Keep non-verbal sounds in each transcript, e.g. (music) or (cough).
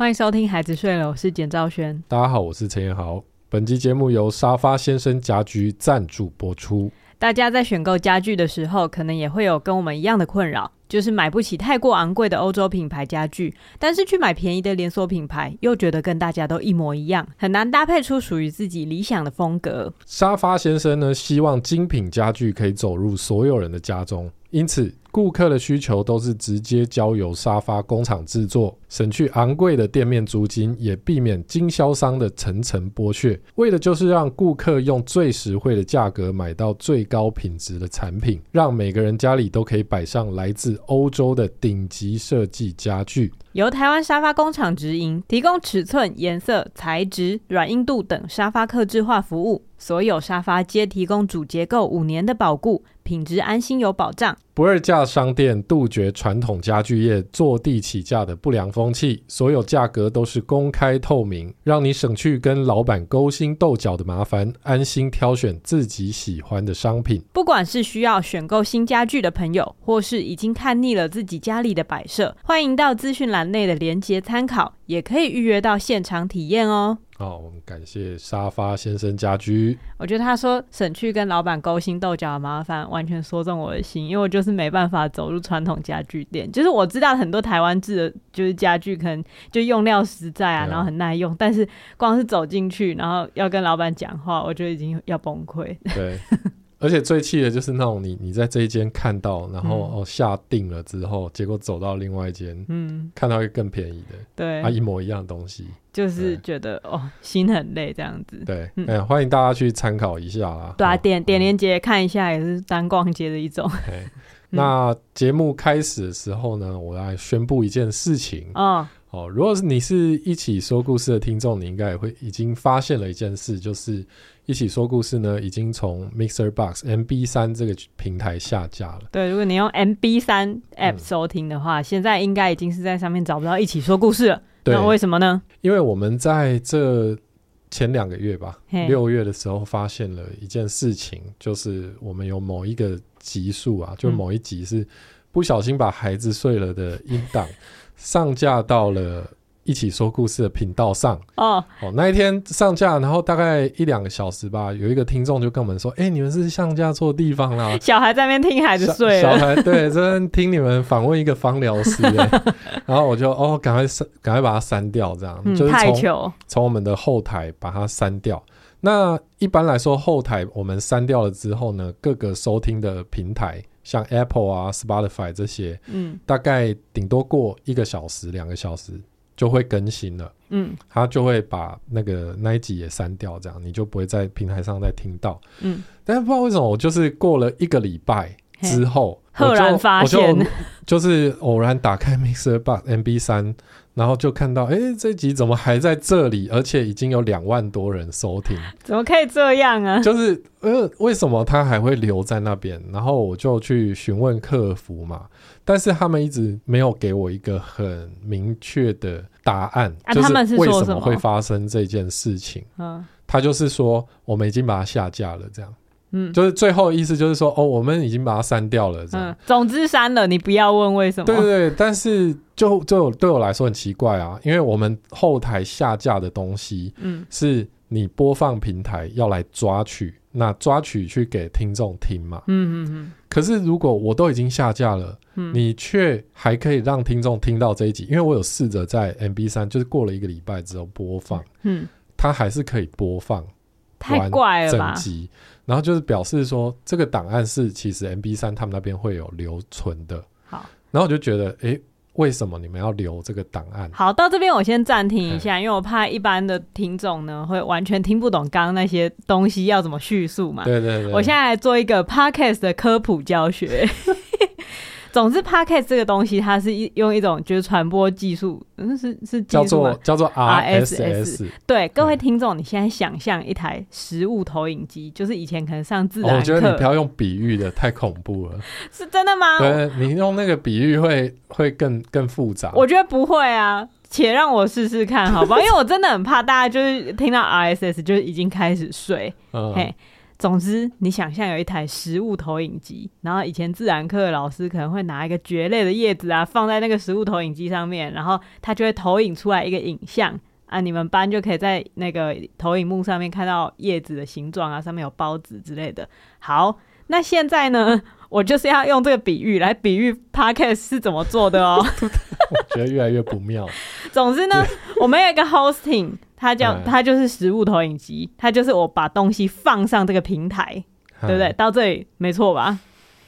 欢迎收听《孩子睡了》，我是简兆轩。大家好，我是陈彦豪。本集节目由沙发先生家居赞助播出。大家在选购家具的时候，可能也会有跟我们一样的困扰，就是买不起太过昂贵的欧洲品牌家具，但是去买便宜的连锁品牌，又觉得跟大家都一模一样，很难搭配出属于自己理想的风格。沙发先生呢，希望精品家具可以走入所有人的家中，因此，顾客的需求都是直接交由沙发工厂制作，省去昂贵的店面租金，也避免经销商的层层剥削，为的就是让顾客用最实惠的价格买到最高品质的产品，让每个人家里都可以摆上来自欧洲的顶级设计家具。由台湾沙发工厂直营，提供尺寸、颜色、材质、软硬度等沙发客制化服务。所有沙发皆提供主结构五年的保固，品质安心有保障。不二价商店杜绝传统家具业坐地起价的不良风气，所有价格都是公开透明，让你省去跟老板勾心斗角的麻烦，安心挑选自己喜欢的商品。不管是需要选购新家具的朋友，或是已经看腻了自己家里的摆设，欢迎到资讯栏内的连接参考，也可以预约到现场体验哦。好，我们感谢沙发先生家居。我觉得他说省去跟老板勾心斗角的麻烦，完全说中我的心，因为我就是没办法走入传统家具店。就是我知道很多台湾制的，就是家具可能就用料实在啊，然后很耐用，但是光是走进去，然后要跟老板讲话，我就已经要崩溃。(laughs) 对。而且最气的就是那种你你在这一间看到，然后、嗯、哦下定了之后，结果走到另外一间，嗯，看到一个更便宜的，对，啊一模一样的东西，就是觉得哦心很累这样子。对，嗯，欢迎大家去参考一下啦。对啊，点点链接看一下，也是当逛街的一种。(laughs) 嗯、(laughs) 那节目开始的时候呢，我来宣布一件事情。哦，哦，如果是你是一起说故事的听众，你应该也会已经发现了一件事，就是。一起说故事呢，已经从 Mixer Box MB 三这个平台下架了。对，如果你用 MB 三 App 收听的话，嗯、现在应该已经是在上面找不到一起说故事了。对，那为什么呢？因为我们在这前两个月吧，六月的时候发现了一件事情，就是我们有某一个集数啊，就某一集是不小心把孩子睡了的音档上架到了。一起说故事的频道上哦哦，那一天上架，然后大概一两个小时吧，有一个听众就跟我们说：“哎、欸，你们是上架错地方啦！” (laughs) 小孩在那边听孩子睡了，小孩对，在听你们访问一个芳疗师，(laughs) 然后我就哦，赶快删，赶快把它删掉，这样、嗯、就是从从我们的后台把它删掉。那一般来说，后台我们删掉了之后呢，各个收听的平台，像 Apple 啊、Spotify 这些，嗯，大概顶多过一个小时、两个小时。就会更新了，嗯，它就会把那个那一集也删掉，这样你就不会在平台上再听到，嗯。但是不知道为什么，我就是过了一个礼拜之后，赫然发现，我就，就是偶然打开 Mixer Box MB 三，然后就看到，哎、欸，这集怎么还在这里？而且已经有两万多人收听，(laughs) 怎么可以这样啊？就是呃，为什么他还会留在那边？然后我就去询问客服嘛。但是他们一直没有给我一个很明确的答案，啊，就是为什么会发生这件事情。嗯，他就是说我们已经把它下架了，这样。嗯，就是最后意思就是说，哦，我们已经把它删掉了，这样。嗯，总之删了，你不要问为什么。对对对，但是就就对我来说很奇怪啊，因为我们后台下架的东西，嗯，是你播放平台要来抓取，那抓取去给听众听嘛。嗯嗯嗯。可是如果我都已经下架了，嗯、你却还可以让听众听到这一集，因为我有试着在 MB 三，就是过了一个礼拜之后播放，嗯，它还是可以播放，太怪了吧？整集，然后就是表示说这个档案是其实 MB 三他们那边会有留存的。好，然后我就觉得，哎、欸。为什么你们要留这个档案？好，到这边我先暂停一下，因为我怕一般的听众呢会完全听不懂刚刚那些东西要怎么叙述嘛。对对对，我现在来做一个 podcast 的科普教学。(laughs) 总之，Podcast 这个东西，它是一用一种就是传播技术，嗯，是是叫做叫做 RSS。对，各位听众，你现在想象一台实物投影机，就是以前可能上自然课，我觉得你不要用比喻的，太恐怖了。是真的吗？对，你用那个比喻会会更更复杂。我觉得不会啊，且让我试试看，好不好？(laughs) 因为我真的很怕大家就是听到 RSS 就是已经开始睡。嗯。嘿总之，你想象有一台食物投影机，然后以前自然课的老师可能会拿一个蕨类的叶子啊，放在那个食物投影机上面，然后它就会投影出来一个影像啊，你们班就可以在那个投影幕上面看到叶子的形状啊，上面有孢子之类的。好，那现在呢，(laughs) 我就是要用这个比喻来比喻 Podcast 是怎么做的哦。(laughs) 我觉得越来越不妙。总之呢，我们有一个 hosting。它叫它就是实物投影机，它就是我把东西放上这个平台，对不对？到这里没错吧？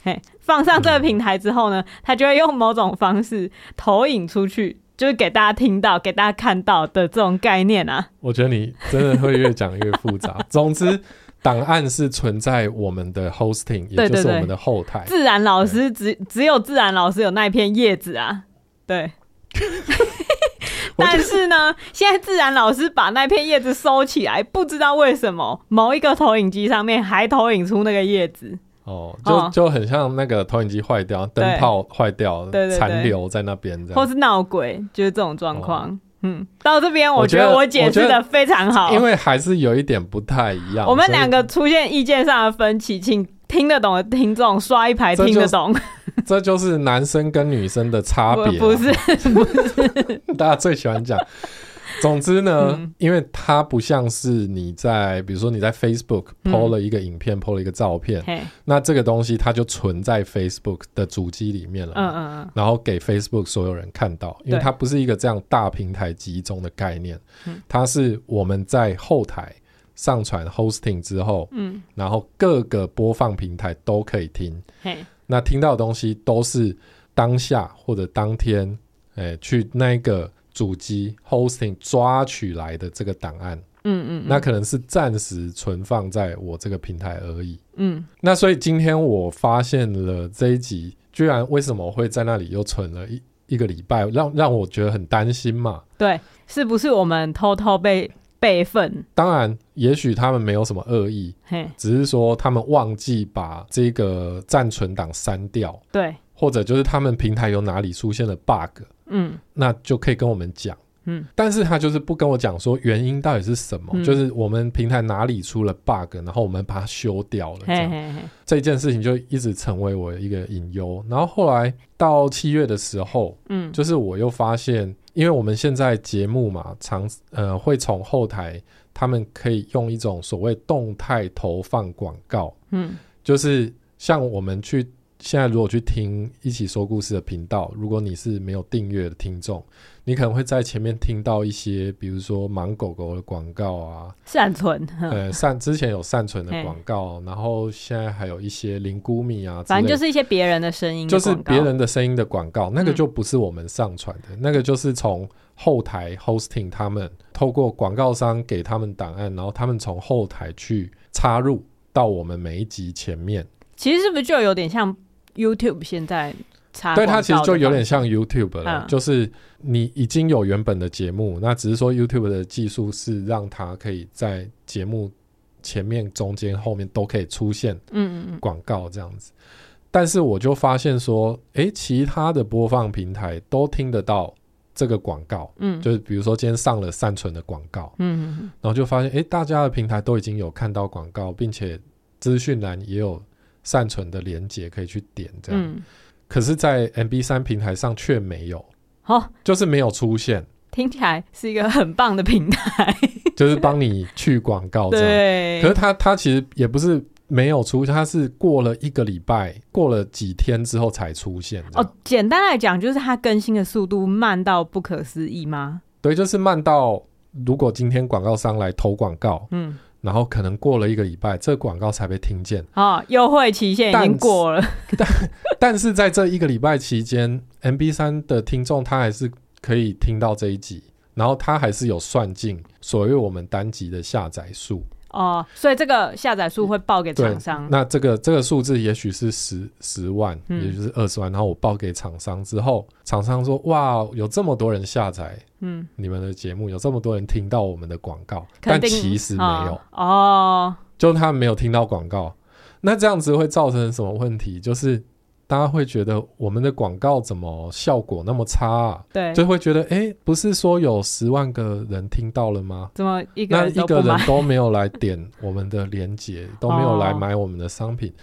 嘿，放上这个平台之后呢，它就会用某种方式投影出去，就是给大家听到、给大家看到的这种概念啊。我觉得你真的会越讲越复杂。(laughs) 总之，档案是存在我们的 hosting，也就是我们的后台。自然老师只只有自然老师有那一片叶子啊，对。(laughs) 但是呢，现在自然老师把那片叶子收起来，不知道为什么某一个投影机上面还投影出那个叶子。哦，就就很像那个投影机坏掉，灯泡坏掉，残留在那边或是闹鬼，就是这种状况。哦、嗯，到这边我觉得我解释的非常好，因为还是有一点不太一样。我们两个出现意见上的分歧，请听得懂的听众刷一排听得懂。(laughs) 这就是男生跟女生的差别，不是不是，(laughs) 大家最喜欢讲。(laughs) 总之呢，嗯、因为它不像是你在，比如说你在 Facebook PO 了一个影片，PO 了一个照片，嗯、那这个东西它就存在 Facebook 的主机里面了，嗯嗯嗯，然后给 Facebook 所有人看到，因为它不是一个这样大平台集中的概念，它是我们在后台上传 hosting 之后，嗯，然后各个播放平台都可以听，那听到的东西都是当下或者当天，哎、欸，去那个主机 hosting 抓取来的这个档案，嗯，嗯嗯，那可能是暂时存放在我这个平台而已，嗯，那所以今天我发现了这一集，居然为什么会在那里又存了一一个礼拜，让让我觉得很担心嘛？对，是不是我们偷偷被？备份，当然，也许他们没有什么恶意，嘿，只是说他们忘记把这个暂存档删掉，对，或者就是他们平台有哪里出现了 bug，嗯，那就可以跟我们讲，嗯，但是他就是不跟我讲说原因到底是什么，嗯，就是我们平台哪里出了 bug，然后我们把它修掉了，这样，嘿嘿。嘿，这件事情就一直成为我一个隐忧。然后后来到七月的时候，嗯，就是我又发现。因为我们现在节目嘛，常呃会从后台，他们可以用一种所谓动态投放广告，嗯，就是像我们去现在如果去听一起说故事的频道，如果你是没有订阅的听众。你可能会在前面听到一些，比如说盲狗狗的广告啊，善存，(laughs) 呃，善之前有善存的广告，然后现在还有一些零谷米啊，反正就是一些别人的声音，就是别人的声音的广告，那个就不是我们上传的，嗯、那个就是从后台 hosting 他们透过广告商给他们档案，然后他们从后台去插入到我们每一集前面。其实是不是就有点像 YouTube 现在？对，它其实就有点像 YouTube 了，嗯、就是你已经有原本的节目，那只是说 YouTube 的技术是让它可以在节目前面、中间、后面都可以出现嗯嗯广告这样子。但是我就发现说，哎，其他的播放平台都听得到这个广告，嗯，就是比如说今天上了善存的广告，嗯然后就发现，哎，大家的平台都已经有看到广告，并且资讯栏也有善存的连接可以去点这样。嗯可是，在 MB 三平台上却没有，哦，就是没有出现。听起来是一个很棒的平台，(laughs) 就是帮你去广告这样。对。可是它它其实也不是没有出现，它是过了一个礼拜，过了几天之后才出现。哦，简单来讲，就是它更新的速度慢到不可思议吗？对，就是慢到如果今天广告商来投广告，嗯。然后可能过了一个礼拜，这个广告才被听见啊，优惠期限已经过了。但 (laughs) 但是在这一个礼拜期间，MB 三的听众他还是可以听到这一集，然后他还是有算进所谓我们单集的下载数。哦，所以这个下载数会报给厂商。那这个这个数字也许是十十万，嗯、也就是二十万，然后我报给厂商之后，厂商说：“哇，有这么多人下载，嗯，你们的节目有这么多人听到我们的广告，但其实没有哦，哦就他们没有听到广告。那这样子会造成什么问题？就是大家会觉得我们的广告怎么效果那么差啊？对，就会觉得哎、欸，不是说有十万个人听到了吗？怎么一个那一个人都没有来点我们的链接，都没有来 (laughs) 买我们的商品，哦、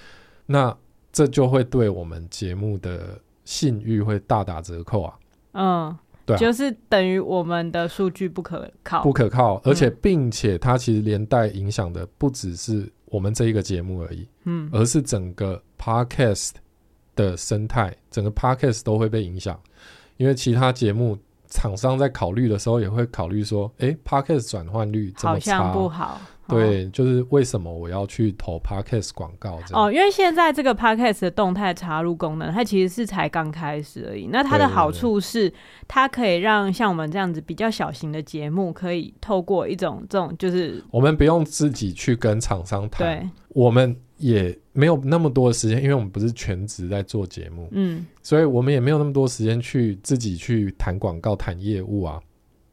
那这就会对我们节目的信誉会大打折扣啊。嗯，对、啊，就是等于我们的数据不可靠，不可靠，而且并且它其实连带影响的不只是我们这一个节目而已，嗯，而是整个 Podcast。的生态，整个 podcast 都会被影响，因为其他节目厂商在考虑的时候，也会考虑说，哎，podcast 转换率好像不好。对，就是为什么我要去投 podcast 广告？哦，因为现在这个 podcast 的动态插入功能，它其实是才刚开始而已。那它的好处是，它可以让像我们这样子比较小型的节目，可以透过一种这种，就是我们不用自己去跟厂商谈，我们也没有那么多的时间，因为我们不是全职在做节目，嗯，所以我们也没有那么多时间去自己去谈广告、谈业务啊，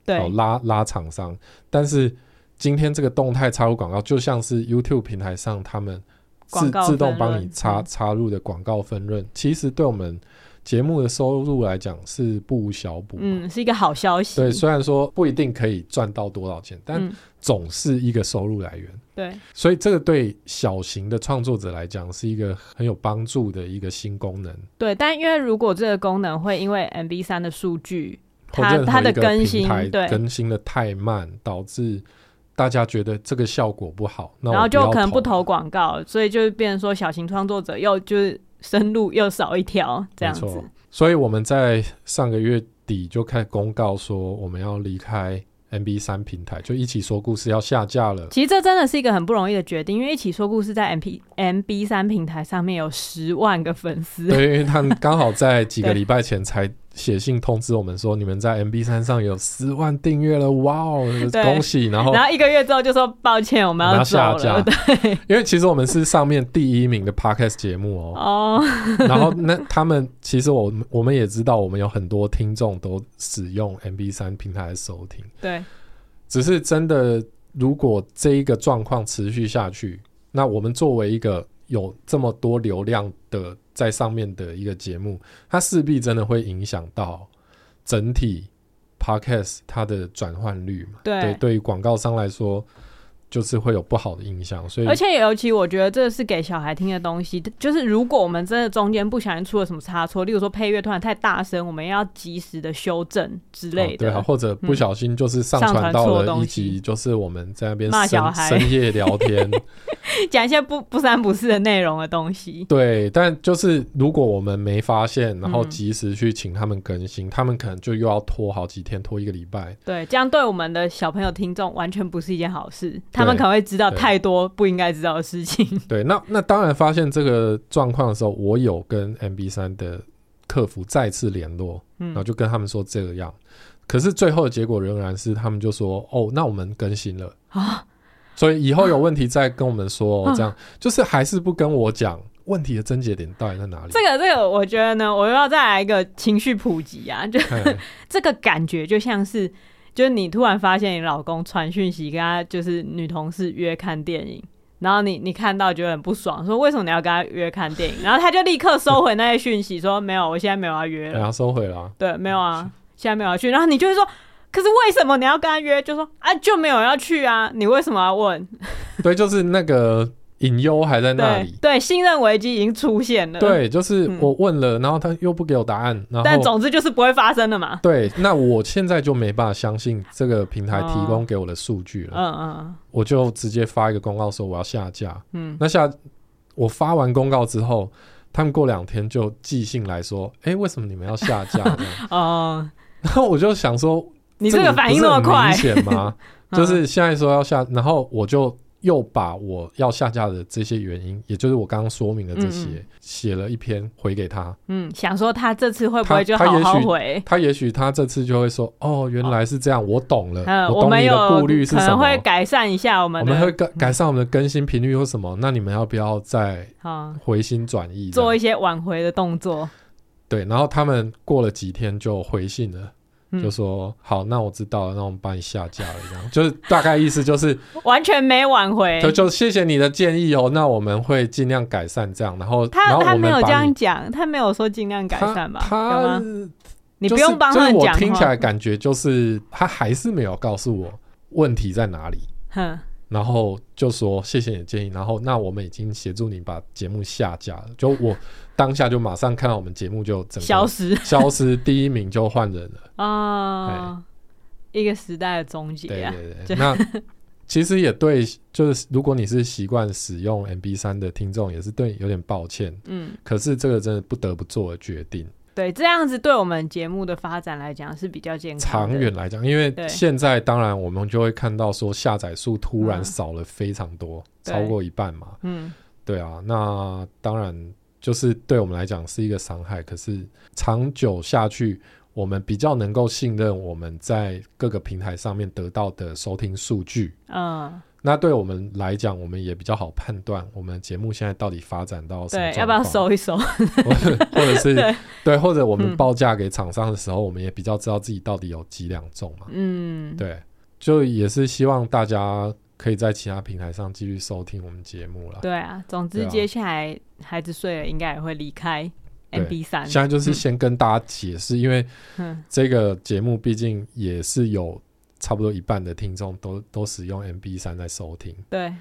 对，哦、拉拉厂商，但是。今天这个动态插入广告，就像是 YouTube 平台上他们自自动帮你插插入的广告分润，其实对我们节目的收入来讲是不无小补。嗯，是一个好消息。对，虽然说不一定可以赚到多少钱，但总是一个收入来源。对，所以这个对小型的创作者来讲是一个很有帮助的一个新功能。对，但因为如果这个功能会因为 MB 三的数据，它它的更新对更新的太慢，导致。大家觉得这个效果不好，那然后就可能不投广告，所以就变成说小型创作者又就是生路又少一条这样子。所以我们在上个月底就开始公告说我们要离开 MB 三平台，就一起说故事要下架了。其实这真的是一个很不容易的决定，因为一起说故事在 MP MB 三平台上面有十万个粉丝，对，因为他们刚好在几个礼拜前才。写信通知我们说，你们在 MB 三上有十万订阅了，哇哦，恭喜！然后，然后一个月之后就说抱歉，我们要，要下架。(laughs) 对，因为其实我们是上面第一名的 Podcast 节目哦。哦。(laughs) 然后那他们其实我我们也知道，我们有很多听众都使用 MB 三平台来收听。对。只是真的，如果这一个状况持续下去，那我们作为一个有这么多流量的。在上面的一个节目，它势必真的会影响到整体 podcast 它的转换率嘛？对，对，对于广告商来说。就是会有不好的印象，所以而且尤其我觉得这是给小孩听的东西，就是如果我们真的中间不小心出了什么差错，例如说配乐突然太大声，我们要及时的修正之类的，哦、对啊，或者不小心就是上传到了一集，就是我们在那边骂小孩、深夜聊天，(laughs) 讲一些不不三不四的内容的东西。对，但就是如果我们没发现，然后及时去请他们更新，嗯、他们可能就又要拖好几天，拖一个礼拜。对，这样对我们的小朋友听众完全不是一件好事。他们可能会知道太多不应该知道的事情。(laughs) 对，那那当然发现这个状况的时候，我有跟 MB 三的客服再次联络，然后就跟他们说这个样。可是最后的结果仍然是他们就说：“哦，那我们更新了啊，所以以后有问题再跟我们说。”这样就是还是不跟我讲问题的症结点到底在哪里？这个这个，我觉得呢，我又要再来一个情绪普及啊，就 (laughs) 这个感觉就像是。就是你突然发现你老公传讯息跟他就是女同事约看电影，然后你你看到觉得很不爽，说为什么你要跟他约看电影？然后他就立刻收回那些讯息，说没有，我现在没有要约了。对啊，收回了。对，没有啊，现在没有要去。然后你就会说，可是为什么你要跟他约？就说啊，就没有要去啊，你为什么要问？(laughs) 对，就是那个。隐忧还在那里，对，对，信任危机已经出现了。对，就是我问了，嗯、然后他又不给我答案，然后但总之就是不会发生的嘛。对，那我现在就没办法相信这个平台提供给我的数据了。嗯嗯，我就直接发一个公告说我要下架。嗯，那下我发完公告之后，他们过两天就寄信来说，哎、欸，为什么你们要下架？(laughs) 哦，然后我就想说，你这个反应那么快，明显吗？(laughs) 就是现在说要下，然后我就。又把我要下架的这些原因，也就是我刚刚说明的这些，写、嗯、了一篇回给他。嗯，想说他这次会不会就好好回？他也许他，他这次就会说：“哦，原来是这样，哦、我懂了。嗯”我懂你的顾虑是什么？可能会改善一下我们，我们会改改善我们的更新频率或什么？嗯、那你们要不要再回心转意，做一些挽回的动作？对，然后他们过了几天就回信了。嗯、就说好，那我知道了，那我们帮你下架了，这样就是大概意思就是 (laughs) 完全没挽回，就就谢谢你的建议哦，那我们会尽量改善这样，然后他他没有这样讲，他没有说尽量改善吧？他你不用帮他讲，就是、我听起来感觉就是他还是没有告诉我问题在哪里，哼。然后就说谢谢你的建议，然后那我们已经协助你把节目下架了。就我当下就马上看到我们节目就整个消失，消失，第一名就换人了啊、(laughs) 哦，一个时代的终结、啊。对对对，那其实也对，就是如果你是习惯使用 MB 三的听众，也是对有点抱歉。嗯，可是这个真的不得不做的决定。对，这样子对我们节目的发展来讲是比较健康。长远来讲，因为现在当然我们就会看到说下载数突然少了非常多，嗯、超过一半嘛。嗯，对啊，那当然就是对我们来讲是一个伤害。可是长久下去，我们比较能够信任我们在各个平台上面得到的收听数据。嗯。那对我们来讲，我们也比较好判断我们节目现在到底发展到什么要不要收一收？(laughs) 或者是对，对，或者我们报价给厂商的时候，嗯，我们也比较知道自己到底有几两重嘛。嗯，对，就也是希望大家可以在其他平台上继续收听我们节目了。对啊，总之接下来孩子睡了，应该也会离开 MB 三。现在就是先跟大家解释，嗯，因为这个节目毕竟也是有。差不多一半的听众都都使用 MB 三在收听，对，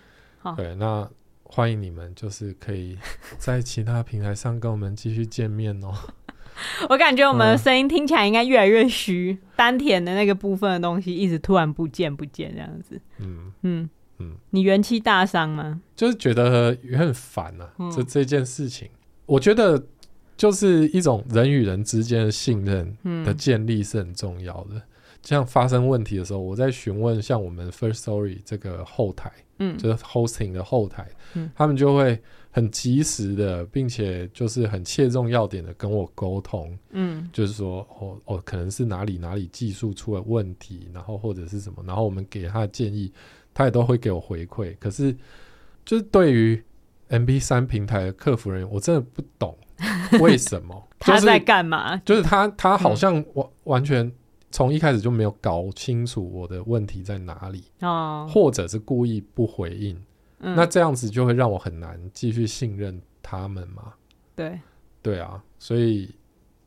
对，那欢迎你们，就是可以在其他平台上跟我们继续见面哦。(laughs) 我感觉我们的声音听起来应该越来越虚，丹田的那个部分的东西一直突然不见不见这样子。嗯。嗯。嗯，你元气大伤吗？就是觉得也很烦啊，这、嗯、这件事情，我觉得就是一种人与人之间的信任的建立是很重要的。嗯像发生问题的时候，我在询问像我们 First Story 这个后台，嗯，就是 hosting 的后台，嗯，他们就会很及时的，并且就是很切中要点的跟我沟通，嗯，就是说，哦哦，可能是哪里哪里技术出了问题，然后或者是什么，然后我们给他的建议，他也都会给我回馈。可是，就是对于 M P 三平台的客服人员，我真的不懂为什么 (laughs) 他在干嘛？就是他他好像完完全。从一开始就没有搞清楚我的问题在哪里，哦，或者是故意不回应，嗯，那这样子就会让我很难继续信任他们嘛。对，对啊，所以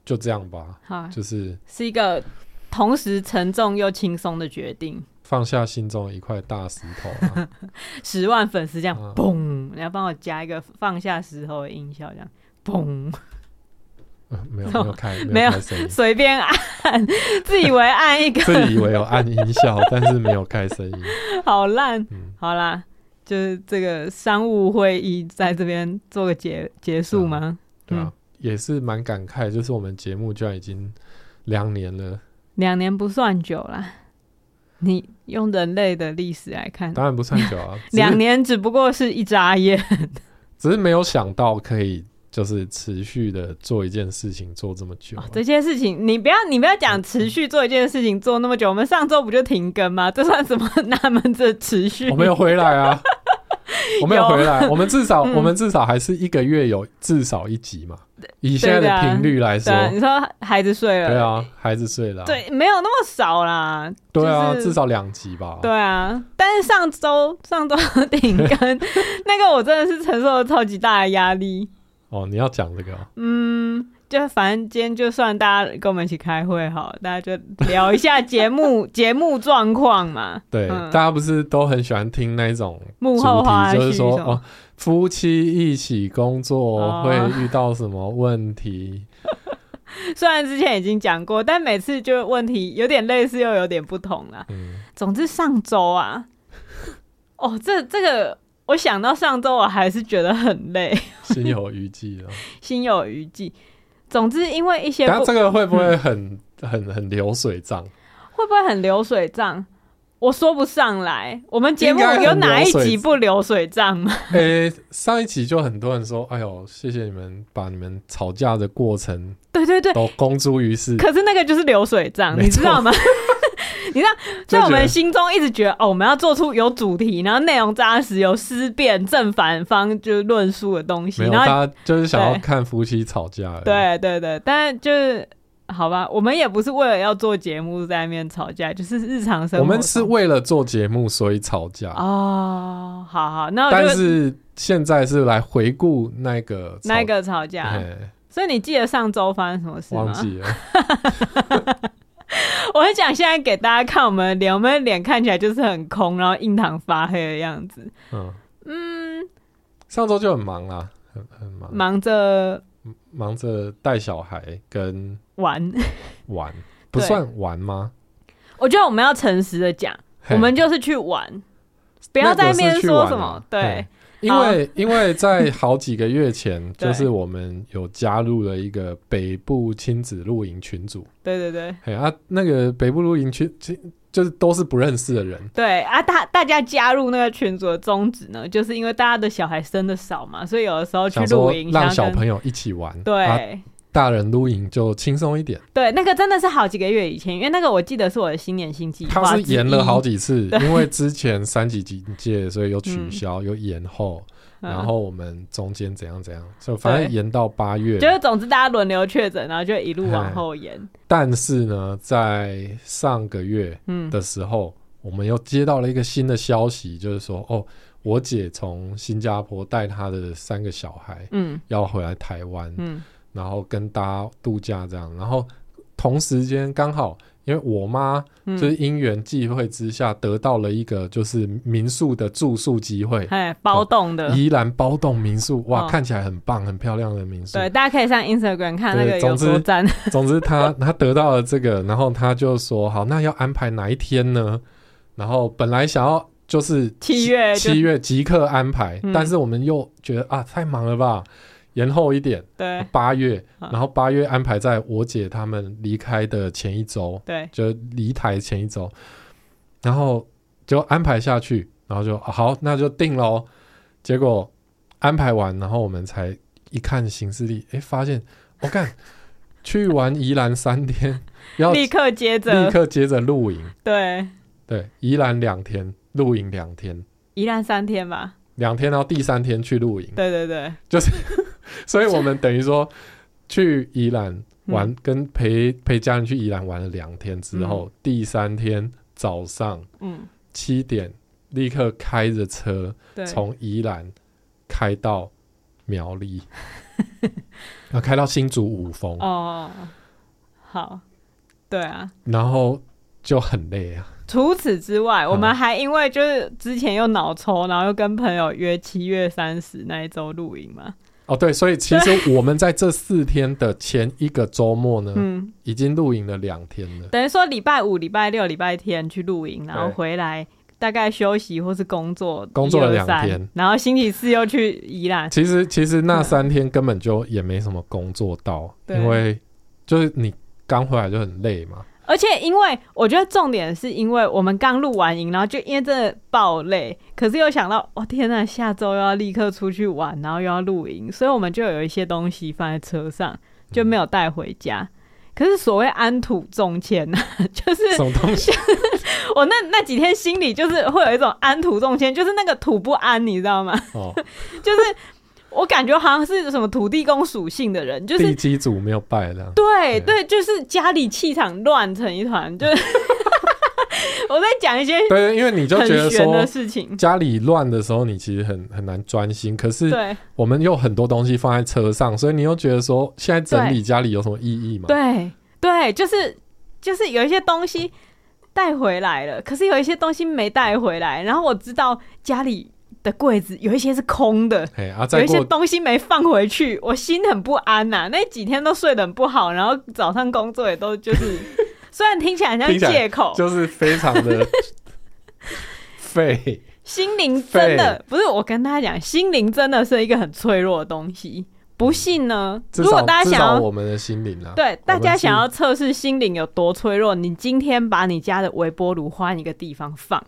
就这样吧。好，就是是一个同时沉重又轻松的决定，放下心中的一块大石头啊。(laughs) 十万粉丝这样，嘣，嗯！你要帮我加一个放下石头的音效，这样，嘣。嗯、没有 (laughs) 没有开没有随便按，(laughs) 自以为按一个，自以为有按音效，但是没有开声音，好烂、嗯。好啦，就是这个商务会议在这边做个结结束吗？嗯、对啊，也是蛮感慨，就是我们节目居然已经两年了，两年不算久啦。你用人类的历史来看，当然不算久啊，两年只不过是一眨眼，只是没有想到可以。就是持续的做一件事情做这么久，啊哦，这件事情你不要你不要讲持续做一件事情做那么久，嗯、我们上周不就停更吗？这算什么？(laughs) 那么这持续？我没有回来啊，我没有回来，我们至少、嗯、我们至少还是一个月有至少一集嘛。以现在的频率来说，你说孩子睡了，对啊，孩子睡了，对，没有那么少啦。对啊，就是、至少两集吧。对啊，但是上周上周 (laughs) 停更，(laughs) 那个我真的是承受了超级大的压力。哦，你要讲这个？嗯，就反正今天就算大家跟我们一起开会好，大家就聊一下节目 (laughs) 节目状况嘛。对、嗯，大家不是都很喜欢听那种幕后花絮，就是说哦，夫妻一起工作会遇到什么问题？哦、(laughs) 虽然之前已经讲过，但每次就问题有点类似，又有点不同啦。嗯，总之上周啊，哦，这这个。我想到上周，我还是觉得很累，(laughs) 心有余悸了。(laughs) 心有余悸。总之，因为一些，那这个会不会很、嗯、很很流水账？会不会很流水账？我说不上来。我们节目有哪一集不流水账吗？(laughs) 诶、欸，上一集就很多人说：“哎呦，谢谢你们把你们吵架的过程，对对对，都公诸于世。”可是那个就是流水账，你知道吗？你知道，在我们心中一直觉得哦，我们要做出有主题，然后内容扎实、有思辨、正反方就是论述的东西。没有，然后他就是想要看夫妻吵架。对对对，但就是好吧，我们也不是为了要做节目在那边吵架，就是日常生活。我们是为了做节目所以吵架。哦，好好，那但是现在是来回顾那个那个吵架。所以你记得上周发生什么事吗？忘记了。(laughs) (laughs) 我会讲现在给大家看我们的脸，我们的脸看起来就是很空，然后印堂发黑的样子。嗯。嗯，上周就很忙啦，很很忙，忙着忙着带小孩跟玩。(laughs) 玩，不算玩吗？我觉得我们要诚实的讲，我们就是去玩，不要在那边说什么对。因为因为在好几个月前，(laughs) 就是我们有加入了一个北部亲子露营群组。对对对，哎啊，那个北部露营群，就是都是不认识的人。对啊，大大家加入那个群组的宗旨呢，就是因为大家的小孩生的少嘛，所以有的时候去露营，让小朋友一起玩。对。啊大人露营就轻松一点。对，那个真的是好几个月以前，因为那个我记得是我的新年新计划。他是延了好几次，因为之前三级警戒，所以又取消，有、嗯、延后，然后我们中间怎样怎样，就反正延到八月。就是总之大家轮流确诊，然后就一路往后延。但是呢，在上个月的时候、嗯，我们又接到了一个新的消息，就是说，哦，我姐从新加坡带她的三个小孩，嗯，要回来台湾，嗯。然后跟大家度假这样，然后同时间刚好，因为我妈就是因缘际会之下得到了一个就是民宿的住宿机会，哎，包栋的宜兰包栋民宿，哇，看起来很棒，很漂亮的民宿。对，大家可以上 Instagram 看那个有多赞。总之，(laughs) 他他得到了这个，然后他就说好，那要安排哪一天呢？然后本来想要就是七月七月即刻安排，但是我们又觉得啊，太忙了吧。延后一点，对，八月，然后八月安排在我姐他们离开的前一周，对，就离台前一周，然后就安排下去，然后就好，那就定喽。结果安排完，然后我们才一看行事历，哎，发现我看、(laughs) 哦、去完宜兰三天，(laughs) 要立刻接着。立刻接着露营，对。对，宜兰两天，露营两天，宜兰三天吧，两天，然后第三天去露营，对对对，就是。(laughs) 所以我们等于说 (laughs) 去宜兰玩，跟陪陪家人去宜兰玩了两天之后，第三天早上，嗯，七点立刻开着车从宜兰开到苗栗，(laughs) 要开到新竹五峰。哦，好，对啊，然后就很累啊。除此之外，我们还因为就是之前又脑抽，然后又跟朋友约七月三十那一周露营嘛。哦，对，所以其实我们在这四天的前一个周末呢，嗯，已经露营了两天了。等于说礼拜五、礼拜六、礼拜天去露营，然后回来大概休息或是工作，工作了两天，然后星期四又去宜兰。其实其实那三天根本就也没什么工作到，因为就是你刚回来就很累嘛。而且，因为我觉得重点是因为我们刚录完营，然后就因为真的爆累，可是又想到，哦天呐，下周又要立刻出去玩，然后又要露营，所以我们就有一些东西放在车上，就没有带回家。嗯、可是所谓安土重迁呢，就是什么东西？我那那几天心里就是会有一种安土重迁，就是那个土不安，你知道吗？哦，(laughs) 就是。我感觉好像是什么土地公属性的人，就是地基主没有拜的。对对，就是家里气场乱成一团，就是 (laughs) 我在讲一些对，因为你就觉得说事情，家里乱的时候，你其实很很难专心。可是我们有很多东西放在车上，所以你又觉得说，现在整理家里有什么意义吗？对对，就是就是有一些东西带回来了，可是有一些东西没带回来，然后我知道家里。的柜子有一些是空的，啊、有一些东西没放回去，我心很不安呐、啊。那几天都睡得很不好，然后早上工作也都就是，(laughs) 虽然听起来像借口，就是非常的 (laughs) 废。心灵真的不是，我跟大家讲，心灵真的是一个很脆弱的东西。不信呢？如果大家想要我们的心灵啊，对，大家想要测试心灵有多脆弱，你今天把你家的微波炉换一个地方放。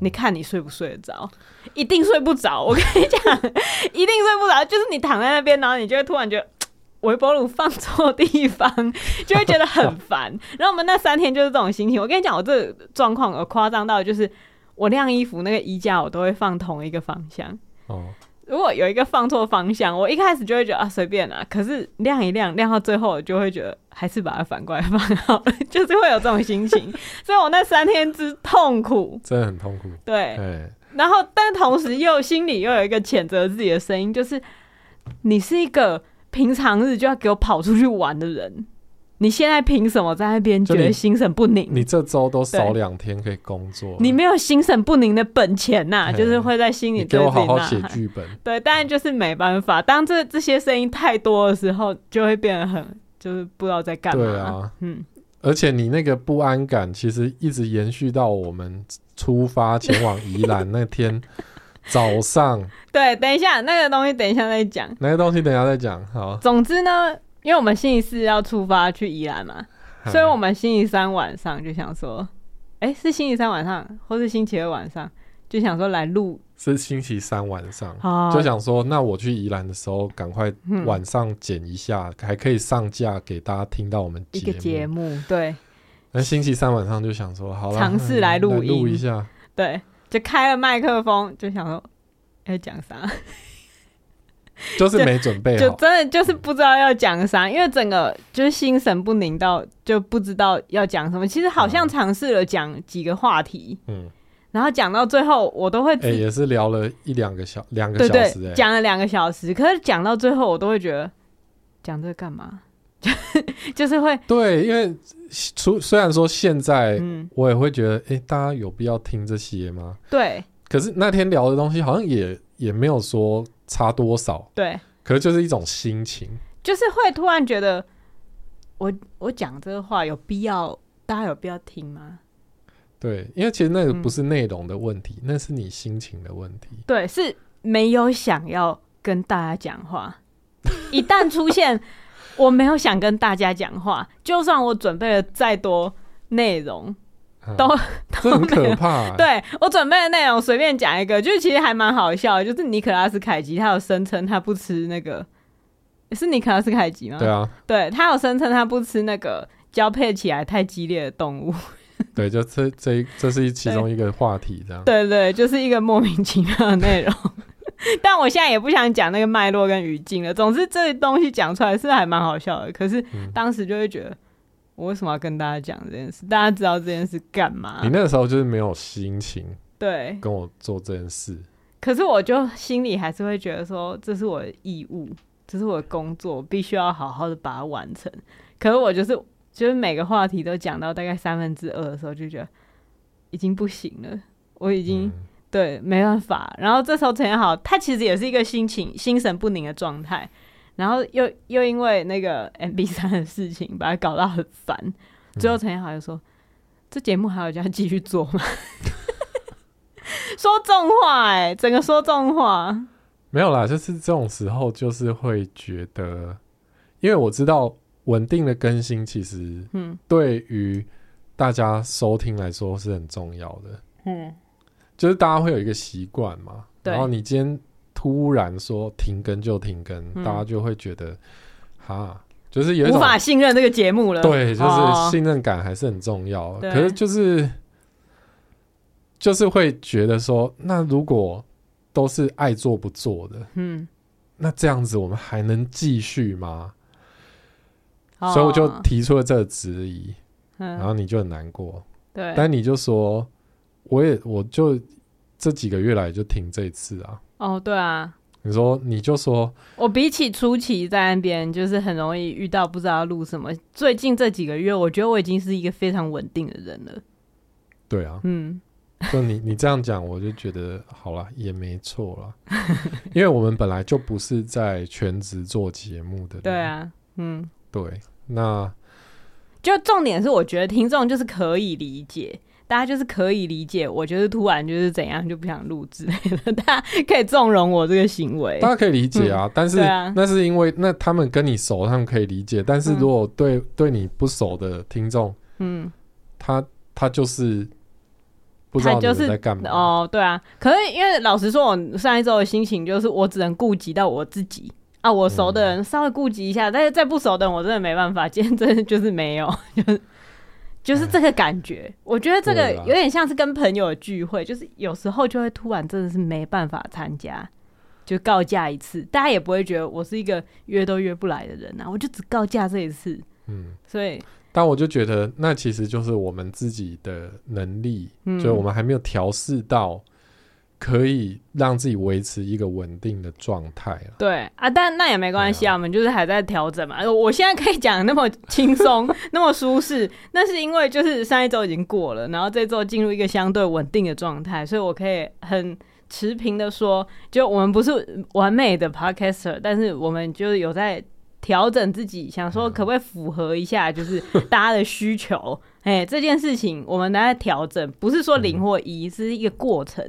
你看你睡不睡得着？一定睡不着。我跟你讲，(laughs) 一定睡不着。就是你躺在那边，然后你就会突然觉得 (tsk) 微波炉放错地方，(laughs) 就会觉得很烦。然后我们那三天就是这种心情。我跟你讲，我这状况有夸张到，就是我晾衣服那个衣架我都会放同一个方向。哦。如果有一个放错方向，我一开始就会觉得啊随便啦。可是亮一亮，亮到最后，我就会觉得还是把它反过来放好了，(laughs) 就是会有这种心情。(laughs) 所以我那三天之痛苦，真的很痛苦。对，对。然后，但同时又心里又有一个谴责自己的声音，就是你是一个平常日就要给我跑出去玩的人。你现在凭什么在那边觉得心神不宁？你这周都少两天可以工作，你没有心神不宁的本钱呐、啊，就是会在心里对自己给我好好写剧本。对，但就是没办法，当这这些声音太多的时候，就会变得很就是不知道在干嘛。对啊，嗯，而且你那个不安感其实一直延续到我们出发前往宜兰那天早上。(laughs) 对，等一下那个东西，等一下再讲。那个东西等一下再讲。好，总之呢。因为我们星期四要出发去宜兰嘛，所以我们星期三晚上就想说，哎、欸，是星期三晚上，或是星期二晚上，就想说来录。是星期三晚上，就想说，那我去宜兰的时候，赶快晚上剪一下，嗯，还可以上架给大家听到我们。一个节目，对。那星期三晚上就想说，好了，尝试来录音录一下，对，就开了麦克风，就想说，要讲啥？(laughs) 就是没准备好，就真的就是不知道要讲啥，因为整个就是心神不宁到就不知道要讲什么。其实好像尝试了讲几个话题，嗯，然后讲到最后我都会，哎，也是聊了一两个小两个小时，欸，对对，讲了两个小时。可是讲到最后我都会觉得讲这个干嘛？(laughs) 就是会对，因为出虽然说现在，我也会觉得，哎，大家有必要听这些吗？对。可是那天聊的东西好像也也没有说。差多少？对，可是就是一种心情，就是会突然觉得我，我我讲这个话有必要，大家有必要听吗？对，因为其实那个不是内容的问题，嗯，那是你心情的问题。对，是没有想要跟大家讲话。(laughs) 一旦出现我没有想跟大家讲话，就算我准备了再多内容。都，(laughs) 都很可怕、欸。(laughs) 对，我准备的内容随便讲一个，就是其实还蛮好笑的。就是尼可拉斯凯奇，他有声称他不吃那个，是尼可拉斯凯奇吗？对啊，对他有声称他不吃那个交配起来太激烈的动物。(laughs) 对，就这这这是其中一个话题，这样。对，对对，就是一个莫名其妙的内容。但我现在也不想讲那个脉络跟语境了。总之，这东西讲出来是还蛮好笑的。可是当时就会觉得。我为什么要跟大家讲这件事？大家知道这件事干嘛？你那个时候就是没有心情对跟我做这件事。可是我就心里还是会觉得说，这是我的义务，这是我的工作，必须要好好的把它完成。可是我就是就是每个话题都讲到大概三分之二的时候，就觉得已经不行了，我已经、嗯、对没办法。然后这时候陈彦豪他其实也是一个心情心神不宁的状态。然后又又因为那个 MB 三的事情，把他搞到很烦。最后陈彦豪就说：“嗯、这节目还有要继续做吗？” (laughs) 说重话哎、欸，整个说重话。没有啦，就是这种时候，就是会觉得，因为我知道稳定的更新其实，嗯，对于大家收听来说是很重要的。嗯，就是大家会有一个习惯嘛。然后你今天。突然说停更就停更，嗯、大家就会觉得，哈，就是有无法信任这个节目了。对，就是信任感还是很重要。哦、可是就是就是会觉得说，那如果都是爱做不做的，嗯，那这样子我们还能继续吗？哦？所以我就提出了这个质疑，嗯，然后你就很难过。对，但你就说，我也我就这几个月来就停这一次啊。哦，对啊，你说你就说，我比起初期在那边，就是很容易遇到不知道要录什么。最近这几个月，我觉得我已经是一个非常稳定的人了。对啊，嗯，就你你这样讲，我就觉得好了，也没错了，(laughs) 因为我们本来就不是在全职做节目的。对啊，嗯，对，那就重点是，我觉得听众就是可以理解。大家就是可以理解，我就是突然就是怎样就不想录之类的，大家可以纵容我这个行为。大家可以理解啊，嗯、但是、啊、那是因为那他们跟你熟，他们可以理解。但是如果对、嗯、对你不熟的听众，嗯，他他就是不知道你在干嘛、就是、哦。对啊，可是因为老实说，我上一周的心情就是我只能顾及到我自己啊，我熟的人稍微顾及一下，嗯、但是再不熟的人我真的没办法。今天真的就是没有，就是。就是这个感觉，我觉得这个有点像是跟朋友的聚会，就是有时候就会突然真的是没办法参加。就告假一次，大家也不会觉得我是一个约都约不来的人啊，我就只告假这一次。嗯，所以，但我就觉得那其实就是我们自己的能力，嗯，就我们还没有调试到。可以让自己维持一个稳定的状态啊。对啊，但那也没关系啊，我们就是还在调整嘛。我现在可以讲那么轻松，那么舒适，那是因为就是上一周已经过了，然后这周进入一个相对稳定的状态，所以我可以很持平的说，就我们不是完美的 podcaster，但是我们就是有在调整自己，想说可不可以符合一下，就是大家的需求。哎，这件事情我们都在调整，不是说零或一，是一个过程。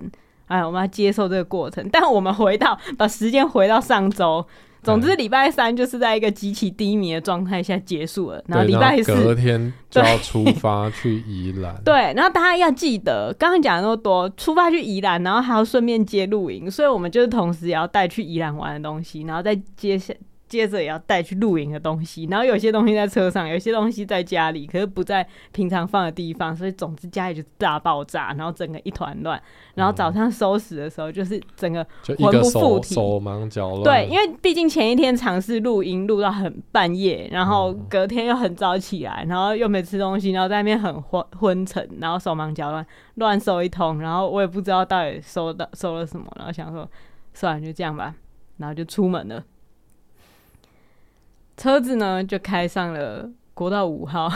哎，我们要接受这个过程，但我们回到把时间回到上周，总之礼拜三就是在一个极其低迷的状态下结束了，然后礼拜四隔天就要出发去宜兰。对，然后大家要记得，刚刚讲那么多，出发去宜兰，然后还要顺便接露营，所以我们就是同时也要带去宜兰玩的东西，然后再接下。接着也要带去露营的东西，然后有些东西在车上，有些东西在家里，可是不在平常放的地方，所以总之家里就大爆炸，然后整个一团乱。然后早上收拾的时候，就是整个魂不附体，手忙脚乱。对，因为毕竟前一天尝试录音录到很半夜，然后隔天又很早起来，然后又没吃东西，然后在那边很昏昏沉，然后手忙脚乱，乱收一通，然后我也不知道到底收到收了什么，然后想说算了，就这样吧，然后就出门了。车子呢，就开上了国道五号。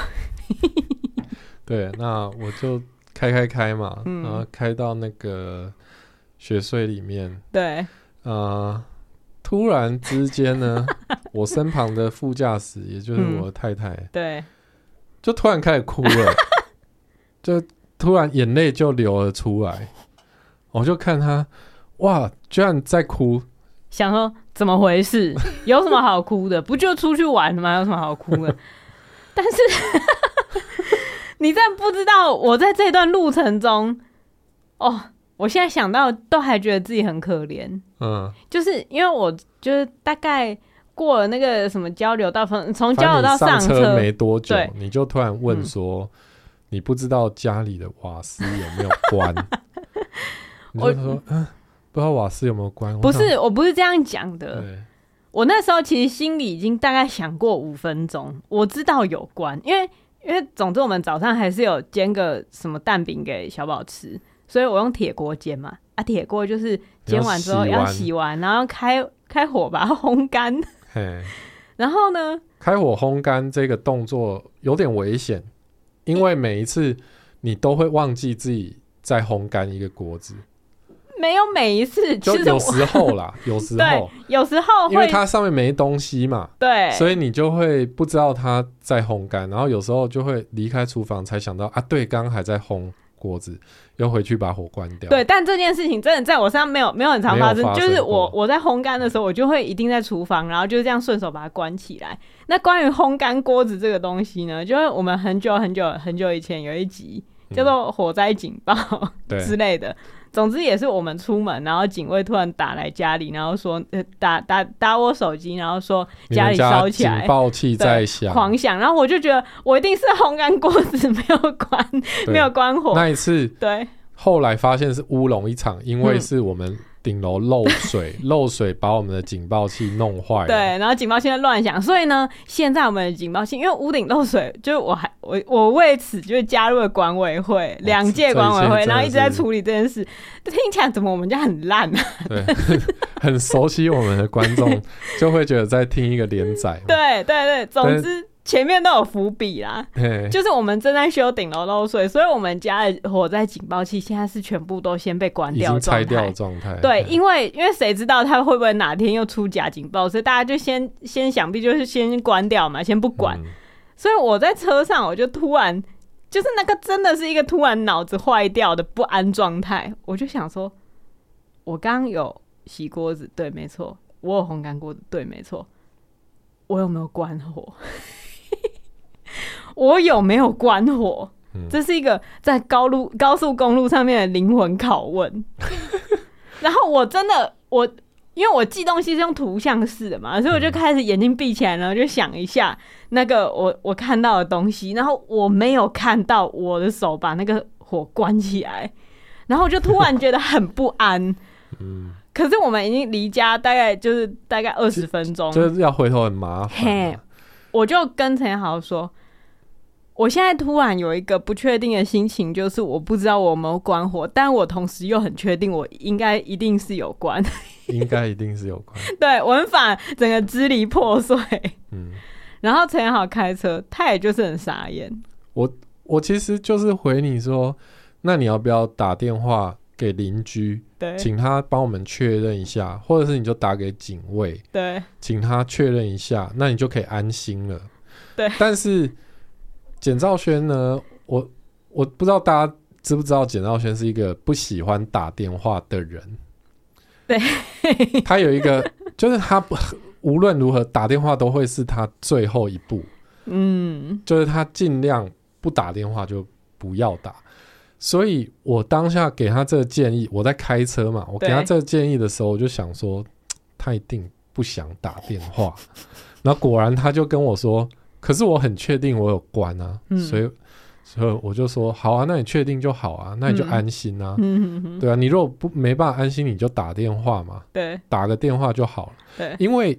(laughs) 对，那我就开开开嘛，嗯、然后开到那个雪隧里面。对，呃，突然之间呢，(laughs) 我身旁的副驾驶，也就是我的太太，嗯、对，就突然开始哭了，就突然眼泪就流了出来。我就看他，哇，居然在哭。想说怎么回事？(laughs) 有什么好哭的？不就出去玩吗？有什么好哭的？(laughs) 但是 (laughs) 你在不知道，我在这段路程中，哦，我现在想到都还觉得自己很可怜。嗯，就是因为我就是大概过了那个什么交流道，从从交流道上车，没多久，对你就突然问说，嗯、你不知道家里的瓦斯有没有关？我就说嗯。不知道瓦斯有没有关？不是，我不是这样讲的。我那时候其实心里已经大概想过五分钟，我知道有关，因为因为总之我们早上还是有煎个什么蛋饼给小宝吃，所以我用铁锅煎嘛。啊，铁锅就是煎完之后要洗完，然后开开火把它烘干。嘿 (laughs) 然后呢，开火烘干这个动作有点危险，因为每一次你都会忘记自己在烘干一个锅子。没有每一次，就有时候啦，(laughs) 有时候，有时候，因为它上面没东西嘛，对，所以你就会不知道它在烘干，然后有时候就会离开厨房才想到啊，对，刚刚还在烘锅子，又回去把火关掉。对，但这件事情真的在我身上没有没有很常发生，就是我我在烘干的时候，我就会一定在厨房，然后就这样顺手把它关起来。那关于烘干锅子这个东西呢，就是我们很久很久很久以前有一集叫做火灾警报、嗯、(laughs) 之类的。总之也是我们出门，然后警卫突然打来家里，然后说打打打我手机，然后说家里烧起来，警报器在响，狂响。然后我就觉得我一定是烘干锅子没有关，(laughs) 没有关火。那一次，对，后来发现是乌龙一场，因为是我们、嗯。顶楼漏水，(laughs) 漏水把我们的警报器弄坏了。对，然后警报器在乱响，所以呢，现在我们的警报器因为屋顶漏水，就是我还我我为此就是加入了管委会，两届管委会，然后一直在处理这件事。听起来怎么我们家很烂啊？对，(laughs) 很熟悉我们的观众就会觉得在听一个连载。(laughs) 对对对，总之。前面都有伏笔啦，就是我们正在修顶楼漏水，所以我们家的火灾警报器现在是全部都先被关掉，拆掉状态。对，因为因为谁知道它会不会哪天又出假警报，所以大家就先先想必就是先关掉嘛，先不管。嗯、所以我在车上，我就突然就是那个真的是一个突然脑子坏掉的不安状态，我就想说，我刚刚有洗锅子，对，没错，我有烘干锅子，对，没错，我有没有关火？我有没有关火？嗯、这是一个在高路高速公路上面的灵魂拷问。(laughs) 然后我真的我，因为我记东西是用图像式的嘛，所以我就开始眼睛闭起来，然后就想一下那个我我看到的东西。然后我没有看到我的手把那个火关起来，然后我就突然觉得很不安。嗯，可是我们已经离家大概就是大概二十分钟，就是要回头很麻烦。我就跟陈豪说，我现在突然有一个不确定的心情，就是我不知道我有没有关火，但我同时又很确定我应该一定是有关，(laughs) 应该一定是有关。(laughs) 对，文法整个支离破碎。嗯，(laughs) 然后陈豪开车，他也就是很傻眼。我我其实就是回你说。那你要不要打电话给邻居？对，请他帮我们确认一下，或者是你就打给警卫，对，请他确认一下，那你就可以安心了。对，但是简兆轩呢？我我不知道大家知不知道，简兆轩是一个不喜欢打电话的人。对，他有一个，(laughs) 就是他不无论如何打电话都会是他最后一步。嗯，就是他尽量不打电话就不要打。所以我当下给他这个建议，我在开车嘛，我给他这个建议的时候，我就想说，他一定不想打电话。然后果然他就跟我说，可是我很确定我有关啊，嗯、所以所以我就说，好啊，那你确定就好啊，那你就安心啊，嗯、对啊，你如果不没办法安心，你就打电话嘛，对，打个电话就好了，对，因为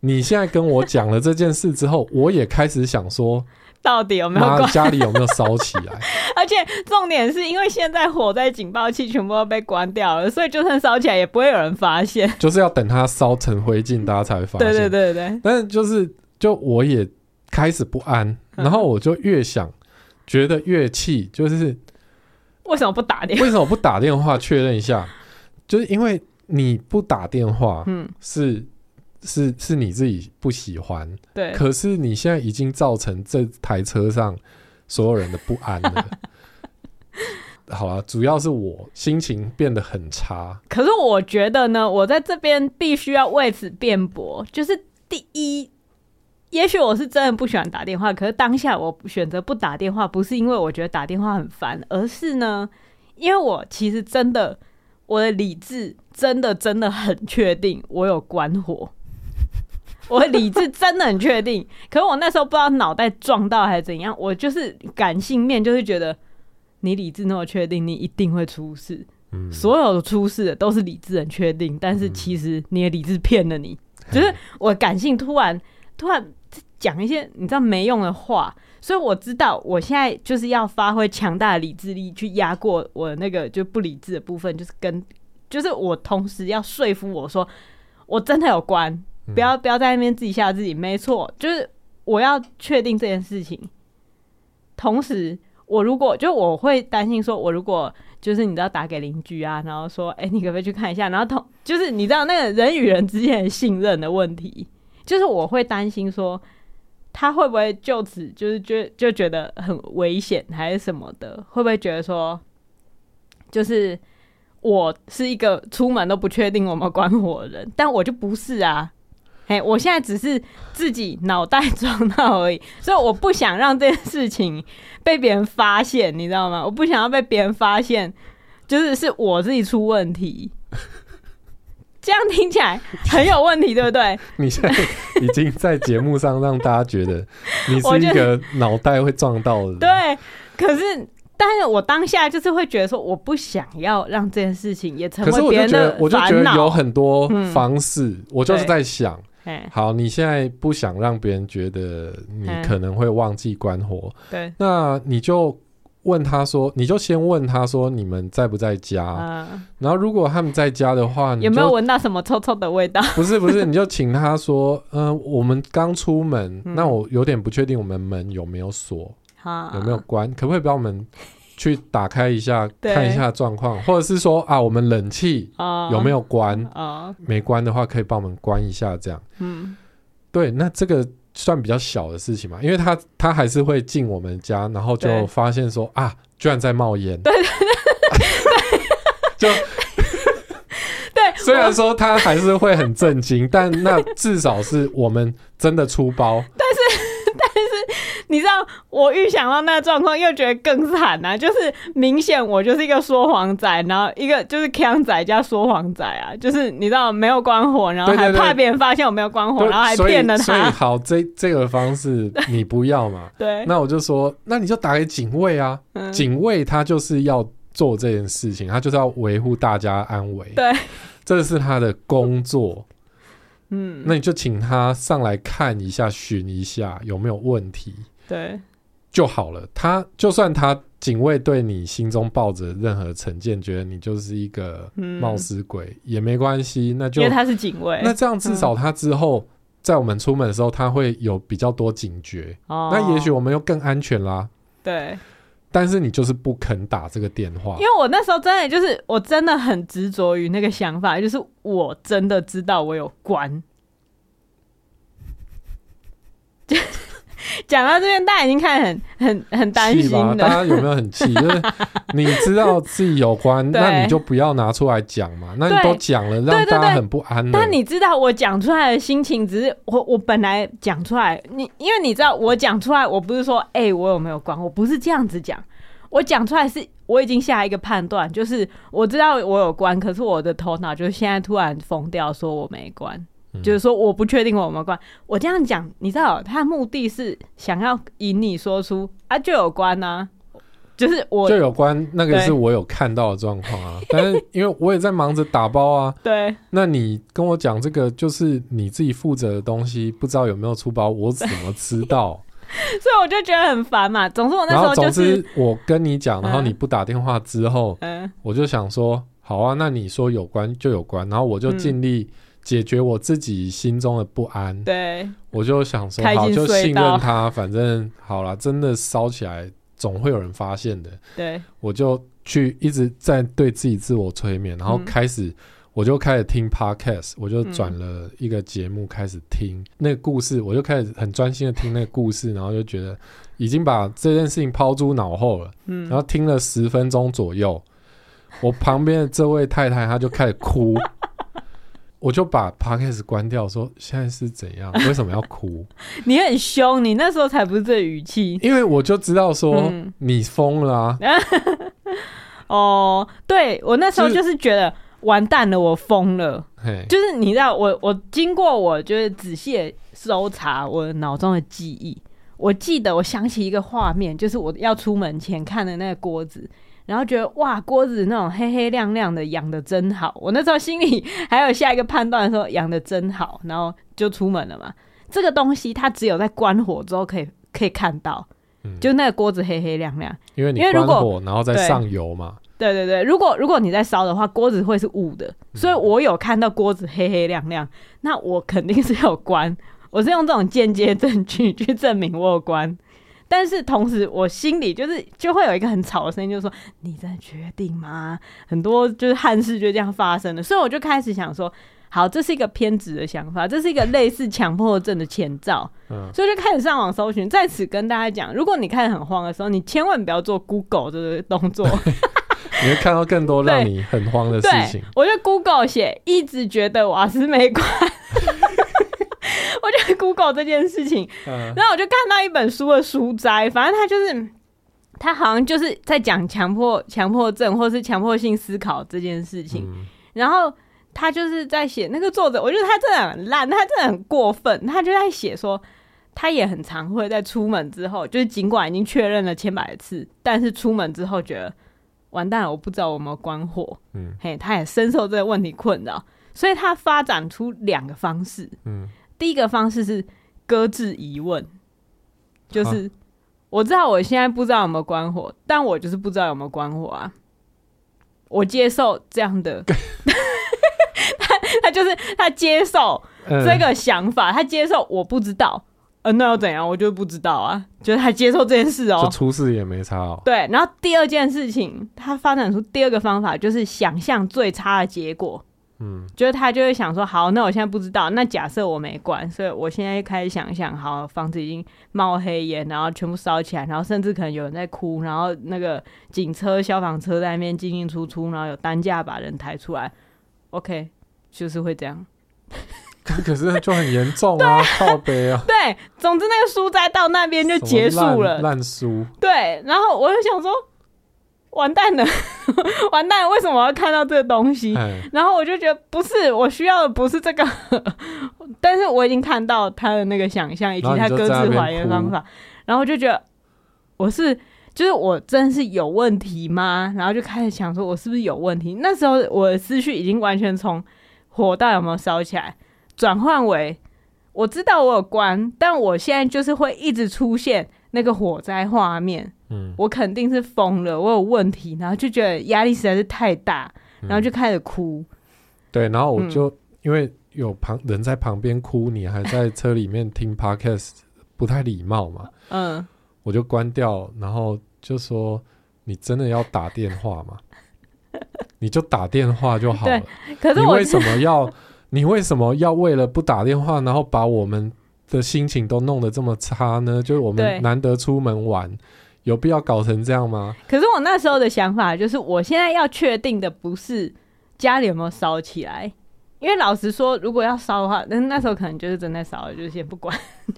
你现在跟我讲了这件事之后，我也开始想说。(laughs) 到底有没有关？家里有没有烧起来？(laughs) 而且重点是因为现在火灾警报器全部都被关掉了，所以就算烧起来也不会有人发现。就是要等它烧成灰烬，大家才会发现。对对对对。但是就是，就我也开始不安，然后我就越想，觉得越气，就是为什么不打电话？为什么不打电话确认一下？(laughs) 就是因为你不打电话，嗯，是。是是你自己不喜欢，对，可是你现在已经造成这台车上所有人的不安了。(laughs) 好了，主要是我心情变得很差。可是我觉得呢，我在这边必须要为此辩驳。就是第一，也许我是真的不喜欢打电话，可是当下我选择不打电话，不是因为我觉得打电话很烦，而是呢，因为我其实真的，我的理智真的真的很确定我有关火。我的理智真的很确定，可是我那时候不知道脑袋撞到还是怎样，我就是感性面就是觉得你理智那么确定，你一定会出事。嗯，所有的出事的都是理智很确定，但是其实你的理智骗了你，就是我感性突然突然讲一些你知道没用的话，所以我知道我现在就是要发挥强大的理智力去压过我那个就不理智的部分，就是跟就是我同时要说服我说我真的有关。不要不要在那边自己吓自己，没错，就是我要确定这件事情。同时，我如果就我会担心说，我如果就是你知道打给邻居啊，然后说，哎，你可不可以去看一下？然后同就是你知道那个人与人之间的信任的问题，就是我会担心说，他会不会就此就是觉就觉得很危险还是什么的？会不会觉得说，就是我是一个出门都不确定我们关火的人，但我就不是啊。哎，我现在只是自己脑袋撞到而已，所以我不想让这件事情被别人发现，你知道吗？我不想要被别人发现，就是是我自己出问题。这样听起来很有问题，对不对？你现在已经在节目上让大家觉得 (laughs) 你是一个脑袋会撞到的人。对，可是。但是我当下就是会觉得说，我不想要让这件事事情也成为别人的烦恼。我就觉得有很多方式，嗯、我就是在想，好，你现在不想让别人觉得你可能会忘记关火，对，那你就问他说，你就先问他说，你们在不在家？嗯、然后如果他们在家的话，有没有闻到什么臭臭的味道？(laughs) 不是不是，你就请他说，嗯、呃，我们刚出门，嗯、那我有点不确定我们门有没有锁。有没有关？可不可以帮我们去打开一下，看一下状况？或者是说啊，我们冷气有没有关？啊，没关的话，可以帮我们关一下，这样。嗯，对，那这个算比较小的事情嘛，因为他他还是会进我们家，然后就发现说啊，居然在冒烟。对对对，就对，(laughs) 虽然说他还是会很震惊，但那至少是我们真的出包。但是。你知道，我预想到那个状况，又觉得更惨啊！就是明显我就是一个说谎仔，然后一个就是锵仔加说谎仔啊！就是你知道没有关火，然后还怕别人发现我没有关火，然后还骗了他。所以好，这这个方式你不要嘛？(laughs) 对。那我就说，那你就打给警卫啊！警卫他就是要做这件事情，他就是要维护大家安危。对。这是他的工作。嗯，那你就请他上来看一下，巡一下有没有问题，对，就好了。他就算他警卫对你心中抱着任何成见，觉得你就是一个冒失鬼，嗯、也没关系，那就因为他是警卫，那这样至少他之后、嗯、在我们出门的时候，他会有比较多警觉。哦，那也许我们又更安全啦。对。但是你就是不肯打这个电话，因为我那时候真的就是我真的很执着于那个想法，就是我真的知道我有关。(laughs) 讲到这边，大家已经看很 (laughs) 很很担心了。大家有没有很气？(laughs) 就是你知道自己有关，那你就不要拿出来讲嘛。那你都讲了，让大家很不安。但你知道我讲出来的心情，只是我我本来讲出来，你因为你知道我讲出来，我不是说哎、欸、我有没有关，我不是这样子讲。我讲出来是我已经下一个判断，就是我知道我有关，可是我的头脑就是现在突然疯掉，说我没关。就是说，我不确定我有没有关。我这样讲，你知道，他的目的是想要引你说出啊，就有关呐、啊，就是我就有关。那个是我有看到的状况啊，(laughs) 但是因为我也在忙着打包啊。(laughs) 对，那你跟我讲这个，就是你自己负责的东西，不知道有没有出包，我怎么知道？(laughs) 所以我就觉得很烦嘛。总之我那时候就是，我跟你讲，然后你不打电话之后，嗯，我就想说，好啊，那你说有关就有关，然后我就尽力。解决我自己心中的不安，对，我就想说，好，就信任他，反正好了，真的烧起来总会有人发现的，对，我就去一直在对自己自我催眠，然后开始、嗯、我就开始听 podcast，我就转了一个节目开始听、嗯、那个故事，我就开始很专心的听那个故事，然后就觉得已经把这件事情抛诸脑后了，嗯，然后听了十分钟左右，我旁边的这位太太她就开始哭。我就把 podcast 关掉，说现在是怎样？为什么要哭？(laughs) 你很凶，你那时候才不是这语气。因为我就知道说你疯了啊！(laughs) 哦，对，我那时候就是觉得完蛋了，我疯了。就是你知道，我我经过我就是仔细搜查我脑中的记忆，我记得我想起一个画面，就是我要出门前看的那个锅子。然后觉得哇，锅子那种黑黑亮亮的，养的真好。我那时候心里 (laughs) 还有下一个判断说养的真好，然后就出门了嘛。这个东西它只有在关火之后可以可以看到，嗯、就那个锅子黑黑亮亮。因为你关火，然后再上油嘛。对对对，如果如果你在烧的话，锅子会是雾的。所以我有看到锅子黑黑亮亮，那我肯定是有关。我是用这种间接证据 (laughs) 去证明我有关。但是同时，我心里就是就会有一个很吵的声音，就是说你在决定吗？很多就是憾事就这样发生了，所以我就开始想说，好，这是一个偏执的想法，这是一个类似强迫症的前兆，嗯，所以就开始上网搜寻。在此跟大家讲，如果你开始很慌的时候，你千万不要做 Google 这个动作，(laughs) 你会看到更多让你很慌的事情。我就 Google 写，一直觉得瓦斯没关。我就 Google 这件事情，然后我就看到一本书的书摘，反正他就是他好像就是在讲强迫强迫症或是强迫性思考这件事情，然后他就是在写那个作者，我觉得他真的很烂，他真的很过分，他就在写说他也很常会在出门之后，就是尽管已经确认了千百次，但是出门之后觉得完蛋了，我不知道我有没有关火，嗯，嘿，他也深受这个问题困扰，所以他发展出两个方式，嗯。第一个方式是搁置疑问，就是我知道我现在不知道有没有关火，但我就是不知道有没有关火啊。我接受这样的，(laughs) 他他就是他接受这个想法，他接受我不知道，呃，那又怎样？我就不知道啊，就是他接受这件事哦，就出事也没差哦。对，然后第二件事情，他发展出第二个方法，就是想象最差的结果。嗯，就是他就会想说，好，那我现在不知道，那假设我没关，所以我现在开始想想，好，房子已经冒黑烟，然后全部烧起来，然后甚至可能有人在哭，然后那个警车、消防车在那边进进出出，然后有担架把人抬出来，OK，就是会这样。(laughs) 可是就很严重啊，靠北啊。对，总之那个书斋到那边就结束了，烂书。对，然后我就想说。完蛋了，(laughs) 完蛋了！为什么我要看到这个东西？然后我就觉得不是，我需要的不是这个，(laughs) 但是我已经看到他的那个想象以及他搁置怀疑的方法，然后就觉得我是就是我真的是有问题吗？然后就开始想说，我是不是有问题？那时候我的思绪已经完全从火到有没有烧起来，转换为我知道我有关，但我现在就是会一直出现那个火灾画面。嗯，我肯定是疯了，我有问题，然后就觉得压力实在是太大，然后就开始哭。嗯、对，然后我就、嗯、因为有旁人在旁边哭，你还在车里面听 (laughs) podcast，不太礼貌嘛。嗯。我就关掉，然后就说：“你真的要打电话吗？(laughs) 你就打电话就好了。可是你为什么要？你为什么要为了不打电话，然后把我们的心情都弄得这么差呢？就是我们难得出门玩，有必要搞成这样吗？可是我那时候的想法就是，我现在要确定的不是家里有没有烧起来，因为老实说，如果要烧的话，那那时候可能就是真的烧了，就先不管。(laughs) ”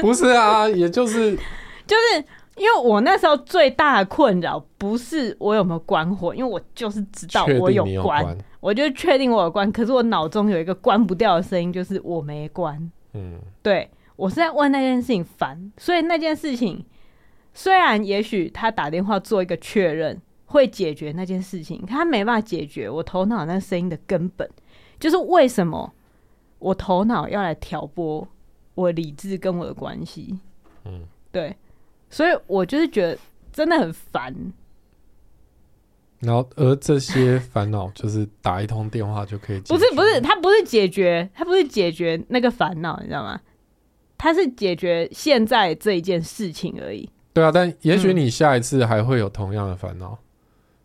不是啊，也就是 (laughs) 就是因为我那时候最大的困扰不是我有没有关火，因为我就是知道我有关，有关我就确定我有关。可是我脑中有一个关不掉的声音，就是我没关。嗯，对，我是在问那件事情烦，所以那件事情虽然也许他打电话做一个确认会解决那件事情，他没办法解决我头脑那声音的根本，就是为什么我头脑要来挑拨。我理智跟我的关系，嗯，对，所以我就是觉得真的很烦。然后，而这些烦恼就是打一通电话就可以解决。不是，不是，他不是解决，他不是解决那个烦恼，你知道吗？他是解决现在这一件事情而已。对啊，但也许你下一次还会有同样的烦恼。嗯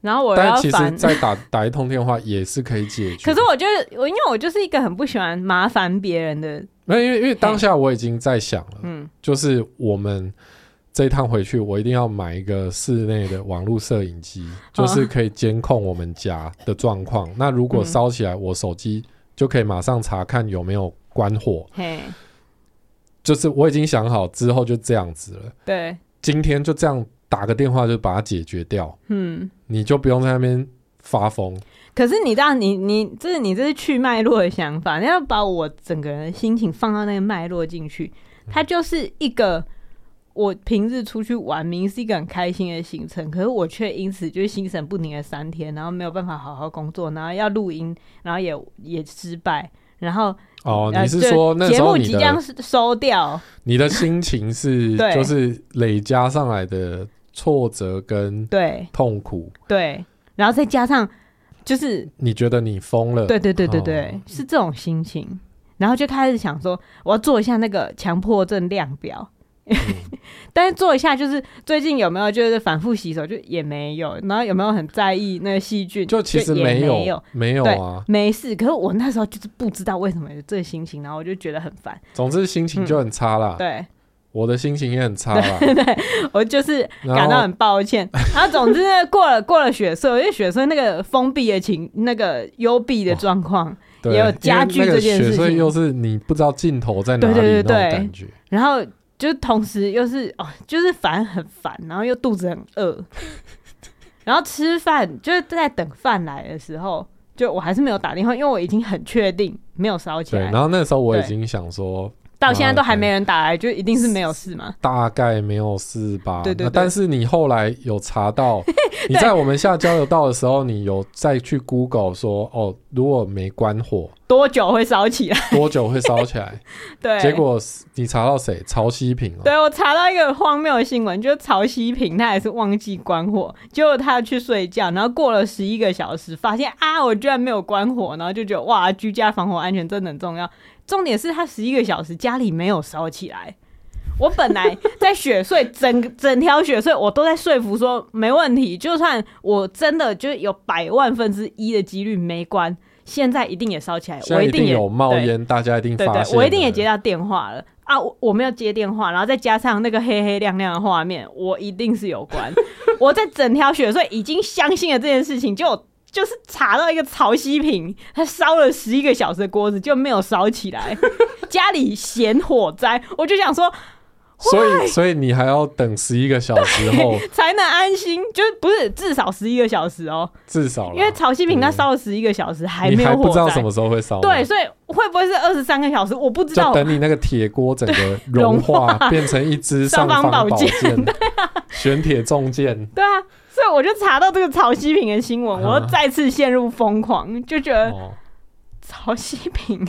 然后我要但其实再打 (laughs) 打一通电话也是可以解决。可是我觉得我因为我就是一个很不喜欢麻烦别人的。没有，因为因为当下我已经在想了，嗯，就是我们这一趟回去，我一定要买一个室内的网络摄影机，就是可以监控我们家的状况。哦、那如果烧起来，我手机就可以马上查看有没有关火。嘿，就是我已经想好之后就这样子了。对，今天就这样。打个电话就把它解决掉，嗯，你就不用在那边发疯。可是你知道，你你这是你这是去脉络的想法，你要把我整个人的心情放到那个脉络进去，它就是一个我平日出去玩，明明是一个很开心的行程，可是我却因此就是心神不宁了三天，然后没有办法好好工作，然后要录音，然后也也失败，然后。哦，你是说那时候你的节目即将收掉，你的心情是 (laughs) 就是累加上来的。挫折跟对。痛苦。对，然后再加上就是你觉得你疯了，对对对对对，哦、是这种心情，然后就开始想说我要做一下那个强迫症量表，嗯、(laughs) 但是做一下就是最近有没有就是反复洗手就也没有，然后有没有很在意那个细菌，就其实没有没有没有啊，没事。可是我那时候就是不知道为什么有这个心情，然后我就觉得很烦，总之心情就很差啦、嗯，对。我的心情也很差吧？对，(laughs) 对，我就是感到很抱歉。然后，总之呢，过了过了雪隧，因为雪隧那个封闭的情，那个幽闭的状况 (laughs) 也有加剧这件事情。雪隧又是你不知道尽头在哪里，对对对对，那种感觉。然后就是同时又是哦，就是烦很烦，然后又肚子很饿。(laughs) 然后吃饭就是在等饭来的时候，就我还是没有打电话，因为我已经很确定没有烧起来。对，然后那时候我已经想说。到现在都还没人打来，就一定是没有事吗？大概没有事吧。对对对。但是你后来有查到，(laughs) 你在我们下交流道的时候，你有再去 Google 说，哦，如果没关火，多久会烧起来？多久会烧起来？(laughs) 对。结果你查到谁？曹希平哦。对，我查到一个荒谬的新闻，就是曹希平他也是忘记关火，结果他去睡觉，然后过了十一个小时，发现啊，我居然没有关火，然后就觉得哇，居家防火安全真的很重要。重点是他十一个小时家里没有烧起来。我本来在雪隧整整条雪隧，我都在说服说没问题，就算我真的就有百万分之一的几率没关，现在一定也烧起来。我一定有冒烟，大家一定发现。对对，我一定也接到电话了啊！我我没有接电话，然后再加上那个黑黑亮亮的画面，我一定是有关。我在整条雪隧已经相信了这件事情，就。就是查到一个潮汐瓶，他烧了十一个小时的锅子就没有烧起来，(laughs) 家里嫌火灾，我就想说，所以，所以你还要等十一个小时后 (laughs) 才能安心，就是不是至少十一个小时哦，至少，因为曹西平他烧了十一个小时还没有火，你还不知道什么时候会烧，对，所以会不会是二十三个小时？我不知道，等你那个铁锅整个融化，(laughs) 变成一支上方宝剑，(laughs) 玄铁重剑，对啊，所以我就查到这个曹西平的新闻，我又再次陷入疯狂，就觉得潮汐坪。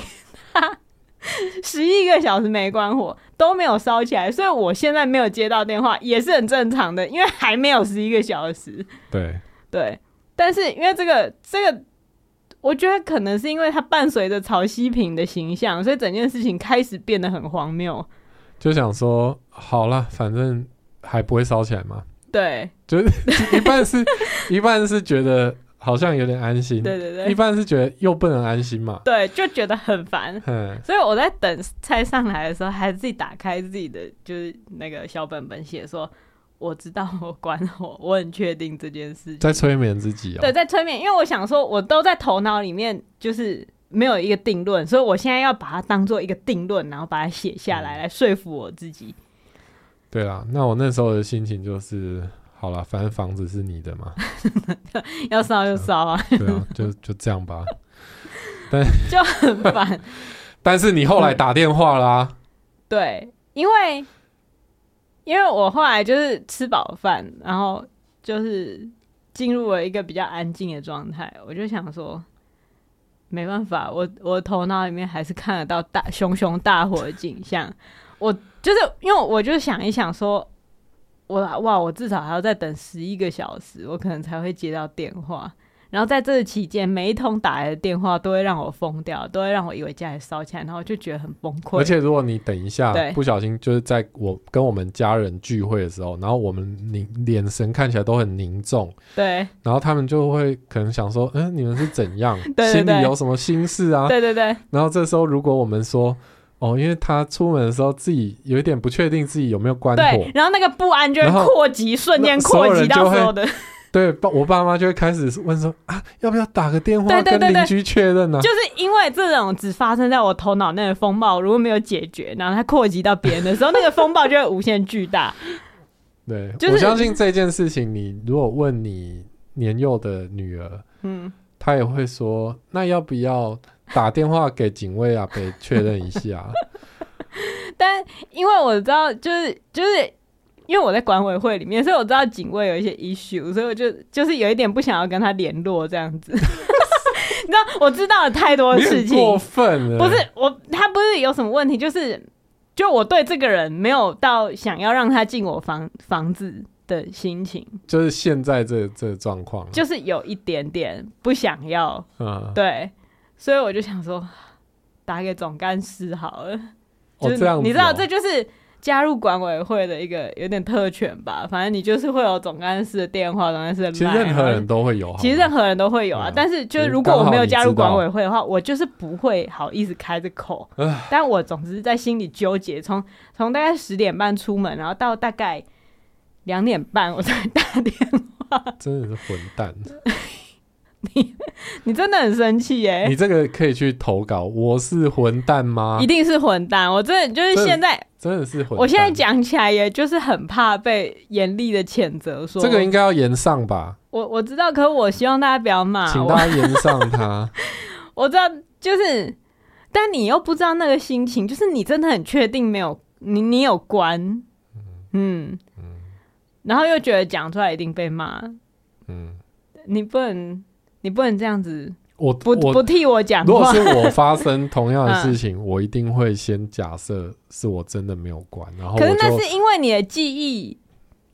(laughs) 十一个小时没关火都没有烧起来，所以我现在没有接到电话也是很正常的，因为还没有十一个小时。对对，但是因为这个这个，我觉得可能是因为它伴随着潮汐坪的形象，所以整件事情开始变得很荒谬。就想说，好了，反正还不会烧起来嘛。对，就是 (laughs) 一半是一半是觉得。好像有点安心，对对对，一般是觉得又不能安心嘛，对，就觉得很烦，所以我在等菜上来的时候，还是自己打开自己的就是那个小本本写说，我知道我管我，我很确定这件事情，在催眠自己哦，对，在催眠，因为我想说，我都在头脑里面就是没有一个定论，所以我现在要把它当做一个定论，然后把它写下来，来说服我自己。对啊，那我那时候的心情就是。好了，反正房子是你的嘛，(laughs) 要烧就烧啊，(laughs) 对啊，就就这样吧。但 (laughs) 就很烦。但是你后来打电话啦、啊嗯，对，因为因为我后来就是吃饱饭，然后就是进入了一个比较安静的状态，我就想说，没办法，我我头脑里面还是看得到大熊熊大火的景象，我就是因为我就想一想说。我哇！我至少还要再等十一个小时，我可能才会接到电话。然后在这期间，每一通打来的电话都会让我疯掉，都会让我以为家里烧起来，然后就觉得很崩溃。而且如果你等一下不小心，就是在我跟我们家人聚会的时候，然后我们凝眼神看起来都很凝重，对，然后他们就会可能想说：“嗯，你们是怎样？(laughs) 对对对，心里有什么心事啊？”对对对。然后这时候如果我们说。哦，因为他出门的时候自己有一点不确定自己有没有关火，对，然后那个不安就会扩及，瞬间扩及到所有的。(laughs) 对，爸，我爸妈就会开始问说啊，要不要打个电话跟邻居确认呢、啊？就是因为这种只发生在我头脑内的风暴，如果没有解决，然后它扩及到别人的时候，那个风暴就会无限巨大。(laughs) 对、就是，我相信这件事情，你如果问你年幼的女儿，嗯，她也会说，那要不要？打电话给警卫啊，可以确认一下。(laughs) 但因为我知道，就是就是因为我在管委会里面，所以我知道警卫有一些 issue，所以我就就是有一点不想要跟他联络这样子。(laughs) 你知道，我知道了太多事情，过分了。不是我，他不是有什么问题，就是就我对这个人没有到想要让他进我房房子的心情。就是现在这这状况，就是有一点点不想要。嗯，对。所以我就想说，打给总干事好了。哦，这样哦。你知道，这就是加入管委会的一个有点特权吧？反正你就是会有总干事的电话，总干事的。其实任何人都会有，其实任何人都会有啊。但是，就是如果我没有加入管委会的话，我就是不会好意思开这口。但我总之在心里纠结，从从大概十点半出门，然后到大概两点半我才打电话。真的是混蛋。(laughs) 你你真的很生气耶！你这个可以去投稿，我是混蛋吗？一定是混蛋！我真的就是现在真的是混蛋。我现在讲起来，也就是很怕被严厉的谴责。说这个应该要严上吧？我我知道，可是我希望大家不要骂，请大家严上他。(laughs) 我知道，就是，但你又不知道那个心情，就是你真的很确定没有你，你有关，嗯嗯，嗯，然后又觉得讲出来一定被骂，嗯，你不能。你不能这样子，我不我不替我讲。如果是我发生同样的事情，嗯、(laughs) 我一定会先假设是我真的没有关，然后可是那是因为你的记忆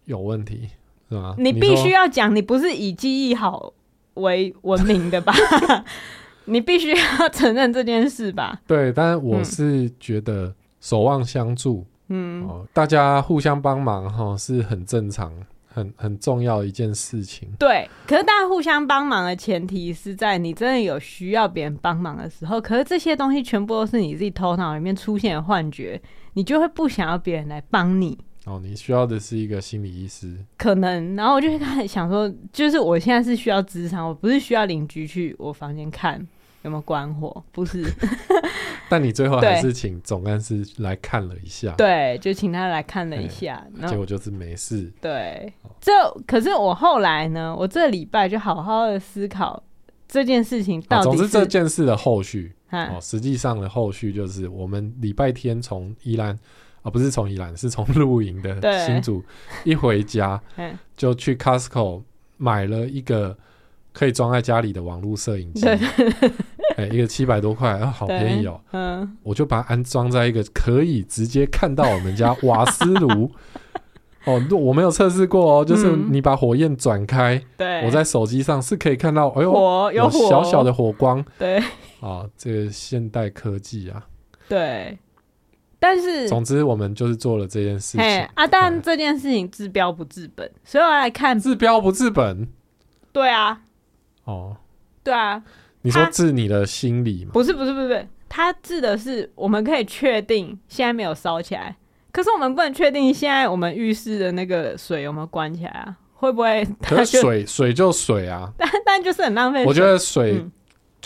有问题，是吗？你必须要讲，你不是以记忆好为闻名的吧？(laughs) 你必须要承认这件事吧？对，但是我是觉得守望相助，嗯，呃、大家互相帮忙哈是很正常。很很重要的一件事情，对。可是大家互相帮忙的前提是在你真的有需要别人帮忙的时候。可是这些东西全部都是你自己头脑里面出现的幻觉，你就会不想要别人来帮你。哦，你需要的是一个心理医师，可能。然后我就开始想说，就是我现在是需要咨商，我不是需要邻居去我房间看。有没有关火，不是。(laughs) 但你最后还是请总干事来看了一下，对，就请他来看了一下，结果就是没事。对，这可是我后来呢，我这礼拜就好好的思考这件事情到底是。总之这件事的后续哦，实际上的后续就是我们礼拜天从宜兰，啊，不是从宜兰，是从露营的新组一回家，(laughs) 就去 Costco 买了一个可以装在家里的网络摄影机。哎、欸，一个七百多块，啊，好便宜哦。嗯，我就把它安装在一个可以直接看到我们家瓦斯炉。哦，我没有测试过哦，就是你把火焰转开，对、嗯，我在手机上是可以看到，哎呦，火有火，有小小的火光。对，(laughs) 啊，这个现代科技啊。对，但是总之我们就是做了这件事情啊，但这件事情治标不治本，所以我来看治标不治本。对啊。哦。对啊。你说治你的心理吗？不是不是不是不是，他治的是我们可以确定现在没有烧起来，可是我们不能确定现在我们浴室的那个水有没有关起来啊？会不会？可是水水就水啊，(laughs) 但但就是很浪费。我觉得水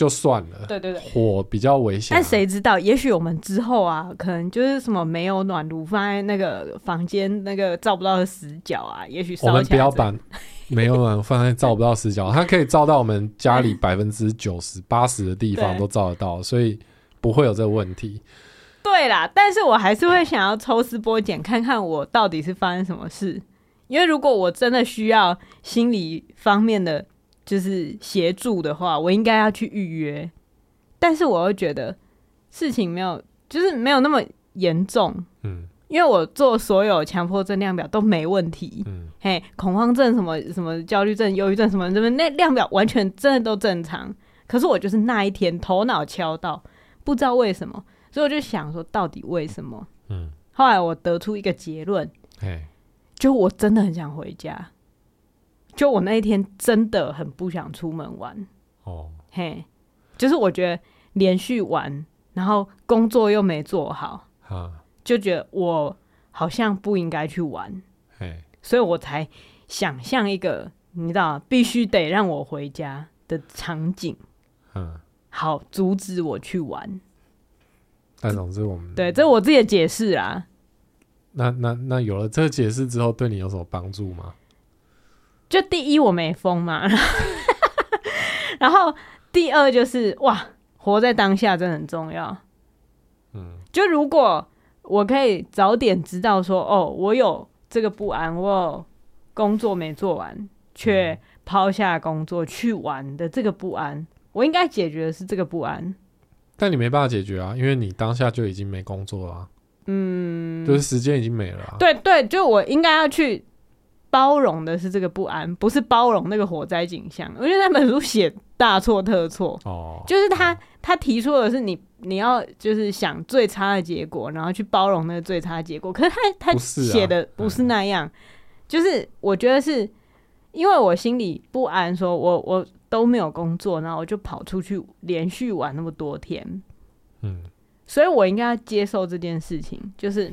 就算了，嗯、对对对，火比较危险、啊。但谁知道？也许我们之后啊，可能就是什么没有暖炉放在那个房间那个照不到的死角啊，也许。我们不要把。(laughs) 没有暖，放在照不到死角，它可以照到我们家里百分之九十八十的地方都照得到，所以不会有这个问题。对啦，但是我还是会想要抽丝剥茧，看看我到底是发生什么事。因为如果我真的需要心理方面的就是协助的话，我应该要去预约。但是我又觉得事情没有，就是没有那么严重。嗯。因为我做所有强迫症量表都没问题，嗯，嘿，恐慌症什么什么焦虑症、忧郁症什么什么，那量表完全真的都正常。可是我就是那一天头脑敲到，不知道为什么，所以我就想说，到底为什么？嗯，后来我得出一个结论，嘿，就我真的很想回家，就我那一天真的很不想出门玩，哦，嘿，就是我觉得连续玩，然后工作又没做好，啊。就觉得我好像不应该去玩，所以我才想象一个你知道必须得让我回家的场景，嗯，好阻止我去玩。但总之我们对，这是我自己的解释啊。那那那有了这个解释之后，对你有什么帮助吗？就第一我没疯嘛，(laughs) 然后第二就是哇，活在当下真的很重要。嗯，就如果。我可以早点知道说，哦，我有这个不安，我有工作没做完，却抛下工作去玩的这个不安，我应该解决的是这个不安。但你没办法解决啊，因为你当下就已经没工作了啊，嗯，就是时间已经没了啊。对对，就我应该要去包容的是这个不安，不是包容那个火灾景象。我觉得那本书写大错特错哦，就是他他提出的是你。你要就是想最差的结果，然后去包容那个最差的结果。可是他他写的不是那样，啊嗯、就是我觉得是因为我心里不安，说我我都没有工作，然后我就跑出去连续玩那么多天，嗯，所以我应该要接受这件事情，就是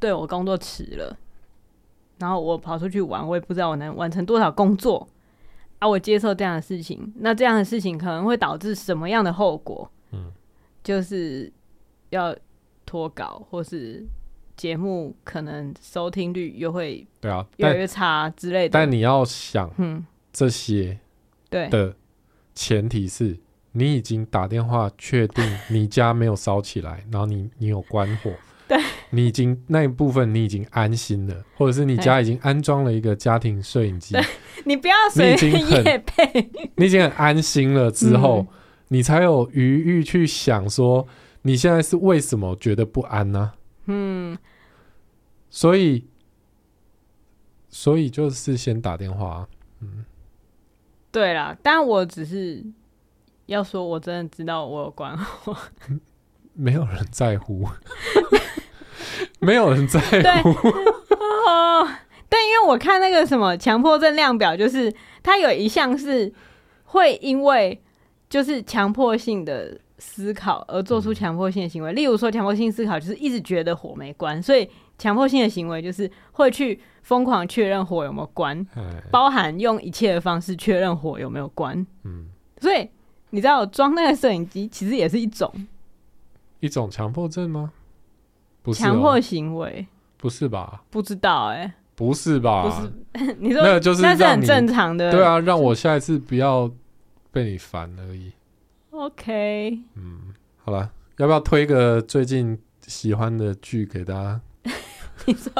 对我工作迟了，然后我跑出去玩，我也不知道我能完成多少工作啊，我接受这样的事情，那这样的事情可能会导致什么样的后果？嗯。就是要脱稿，或是节目可能收听率又会对啊越来越差之类的。但你要想，嗯，这些对的前提是你已经打电话确定你家没有烧起来，然后你你有关火，对，你已经那一部分你已经安心了，或者是你家已经安装了一个家庭摄影机，你不要随便夜配，你已经很安心了之后。嗯。你才有余裕去想说，你现在是为什么觉得不安呢？嗯，所以，所以就是先打电话。嗯，对啦，但我只是要说，我真的知道我有关火，(laughs) 没有人在乎，(laughs) (laughs) 没有人在乎。(laughs) 哦，但因为我看那个什么强迫症量表，就是它有一项是会因为。就是强迫性的思考而做出强迫性的行为，例如说强迫性思考就是一直觉得火没关，所以强迫性的行为就是会去疯狂确认火有没有关，包含用一切的方式确认火有没有关。嗯，所以你知道我装那个摄影机其实也是一种一种强迫症吗？不是强迫行为，不是吧？不知道哎、欸，不是吧？不是，(laughs) 你说那个就是那是很正常的，对啊，让我下一次不要被你烦而已。OK，嗯，好了，要不要推个最近喜欢的剧给大家？(laughs) 你说，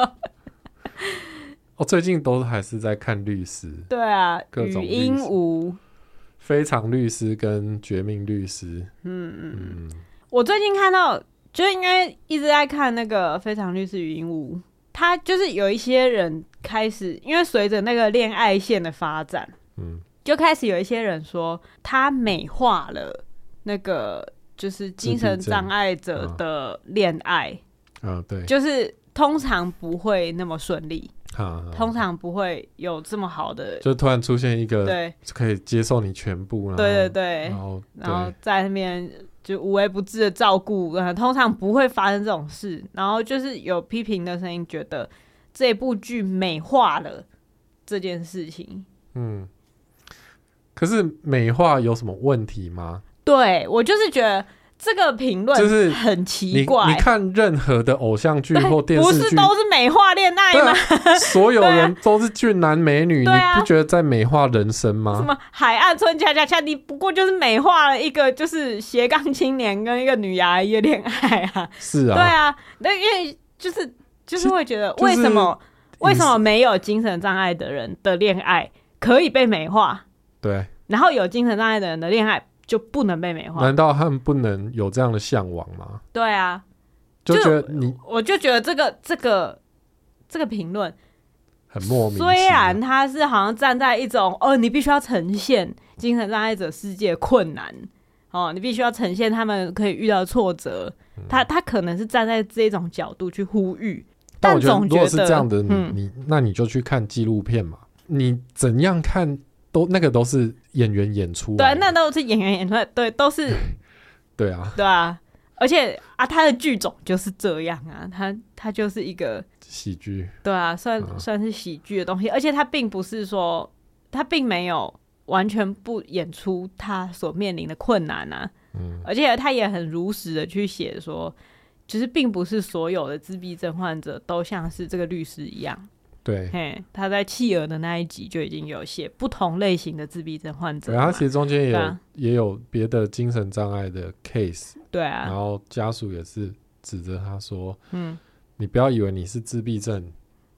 我、哦、最近都还是在看律师，对啊，各种语音无非常律师跟绝命律师，嗯嗯。嗯，我最近看到，就应该一直在看那个非常律师语音无，他就是有一些人开始，因为随着那个恋爱线的发展，嗯，就开始有一些人说他美化了。那个就是精神障碍者的恋爱，啊，对，就是通常不会那么顺利，通常不会有这么好的，就突然出现一个对，可以接受你全部，对对对，然后然后在那边就无微不至的照顾，通常不会发生这种事，然后就是有批评的声音，觉得这部剧美化了这件事情，嗯，可是美化有什么问题吗？对，我就是觉得这个评论就是很奇怪。你，你看任何的偶像剧或电视剧，不是都是美化恋爱吗？啊、所有人都是俊男美女，啊、你不觉得在美化人生吗？什么海岸村恰恰恰，你不过就是美化了一个就是斜杠青年跟一个女牙医的恋爱啊。是啊，对啊，那因为就是就是会觉得为什么、就是、为什么没有精神障碍的人的恋爱可以被美化？对，然后有精神障碍的人的恋爱。就不能被美化？难道他们不能有这样的向往吗？对啊，就觉得你，我就觉得这个这个这个评论很莫名。虽然他是好像站在一种哦，你必须要呈现精神障碍者世界困难哦，你必须要呈现他们可以遇到挫折。嗯、他他可能是站在这种角度去呼吁，但我觉得如果是这样的，嗯、你那你就去看纪录片嘛。你怎样看？都那个都是演员演出，对，那都是演员演出来，对，(laughs) 都是，对啊，对啊，而且啊，他的剧种就是这样啊，他他就是一个喜剧，对啊，算、啊、算是喜剧的东西，而且他并不是说他并没有完全不演出他所面临的困难啊，嗯，而且他也很如实的去写说，其实并不是所有的自闭症患者都像是这个律师一样。对，嘿，他在企鹅的那一集就已经有写不同类型的自闭症患者，然后其实中间也有、啊、也有别的精神障碍的 case，对啊，然后家属也是指责他说，嗯，你不要以为你是自闭症，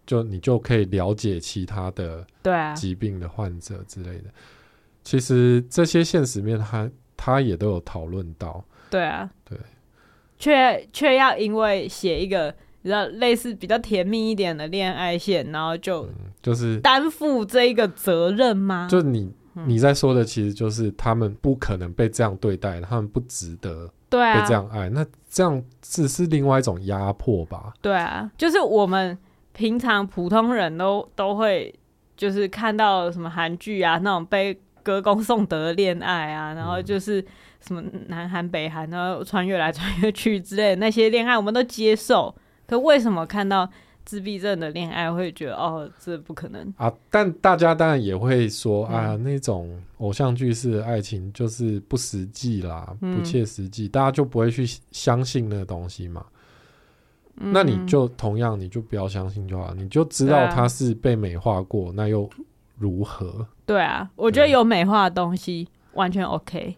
就你就可以了解其他的对啊。疾病的患者之类的，其实这些现实面他他也都有讨论到，对啊，对，却却要因为写一个。比较类似比较甜蜜一点的恋爱线，然后就就是担负这一个责任吗？就你你在说的，其实就是他们不可能被这样对待，他们不值得被这样爱。那这样只是另外一种压迫吧？对啊，就是我们平常普通人都都会就是看到什么韩剧啊，那种被歌功颂德的恋爱啊，然后就是什么南韩北韩，然后穿越来穿越去之类的那些恋爱，我们都接受。可为什么看到自闭症的恋爱会觉得哦，这不可能啊？但大家当然也会说、嗯、啊，那种偶像剧式的爱情就是不实际啦，嗯、不切实际，大家就不会去相信那个东西嘛。嗯、那你就同样，你就不要相信就好，你就知道它是被美化过，啊、那又如何？对啊，我觉得有美化的东西完全 OK。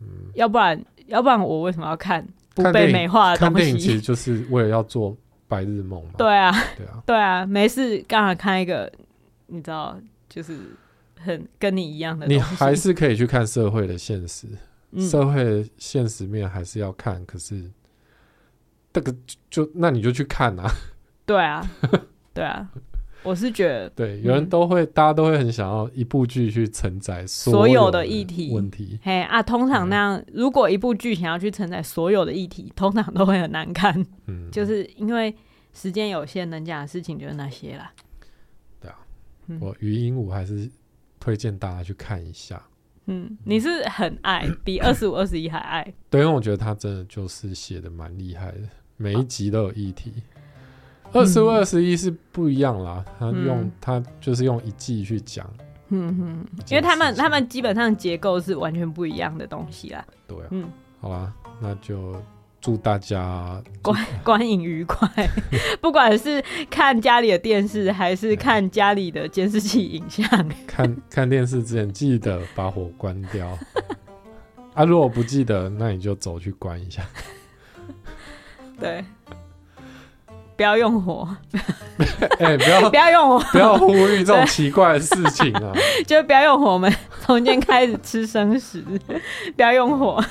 嗯，要不然要不然我为什么要看不被美化的东西？(laughs) 看电影其实就是为了要做。白日梦嘛？对啊，对啊，对啊，没事，刚好看一个，你知道，就是很跟你一样的。你还是可以去看社会的现实，嗯、社会的现实面还是要看。可是，这个就，就那你就去看啊。对啊，对啊，我是觉得，对，有人都会，嗯、大家都会很想要一部剧去承载所有的议题问题。嘿啊，通常那样，嗯、如果一部剧想要去承载所有的议题，通常都会很难看。嗯，就是因为。时间有限，能讲的事情就是那些啦。对啊，嗯、我余音五还是推荐大家去看一下。嗯，你是很爱，比二十五、二十一还爱。对，因为我觉得他真的就是写的蛮厉害的，每一集都有议题。(laughs) 二十五、二十一是不一样啦，他用他就是用一季去讲，嗯哼，因为他们他们基本上结构是完全不一样的东西啦。对啊，嗯，好啦，那就祝大家观 (laughs) 观影愉快，(laughs) 不管是看家里的电视还是看家里的监视器影像，(laughs) 看看电视之前记得把火关掉。啊，如果不记得，那你就走去关一下。对。不要用火，(laughs) 哎、欸，不要 (laughs) 不要用火，不要呼吁这种奇怪的事情啊！(laughs) 就不要用火，我们从今天开始吃生食，不要用火。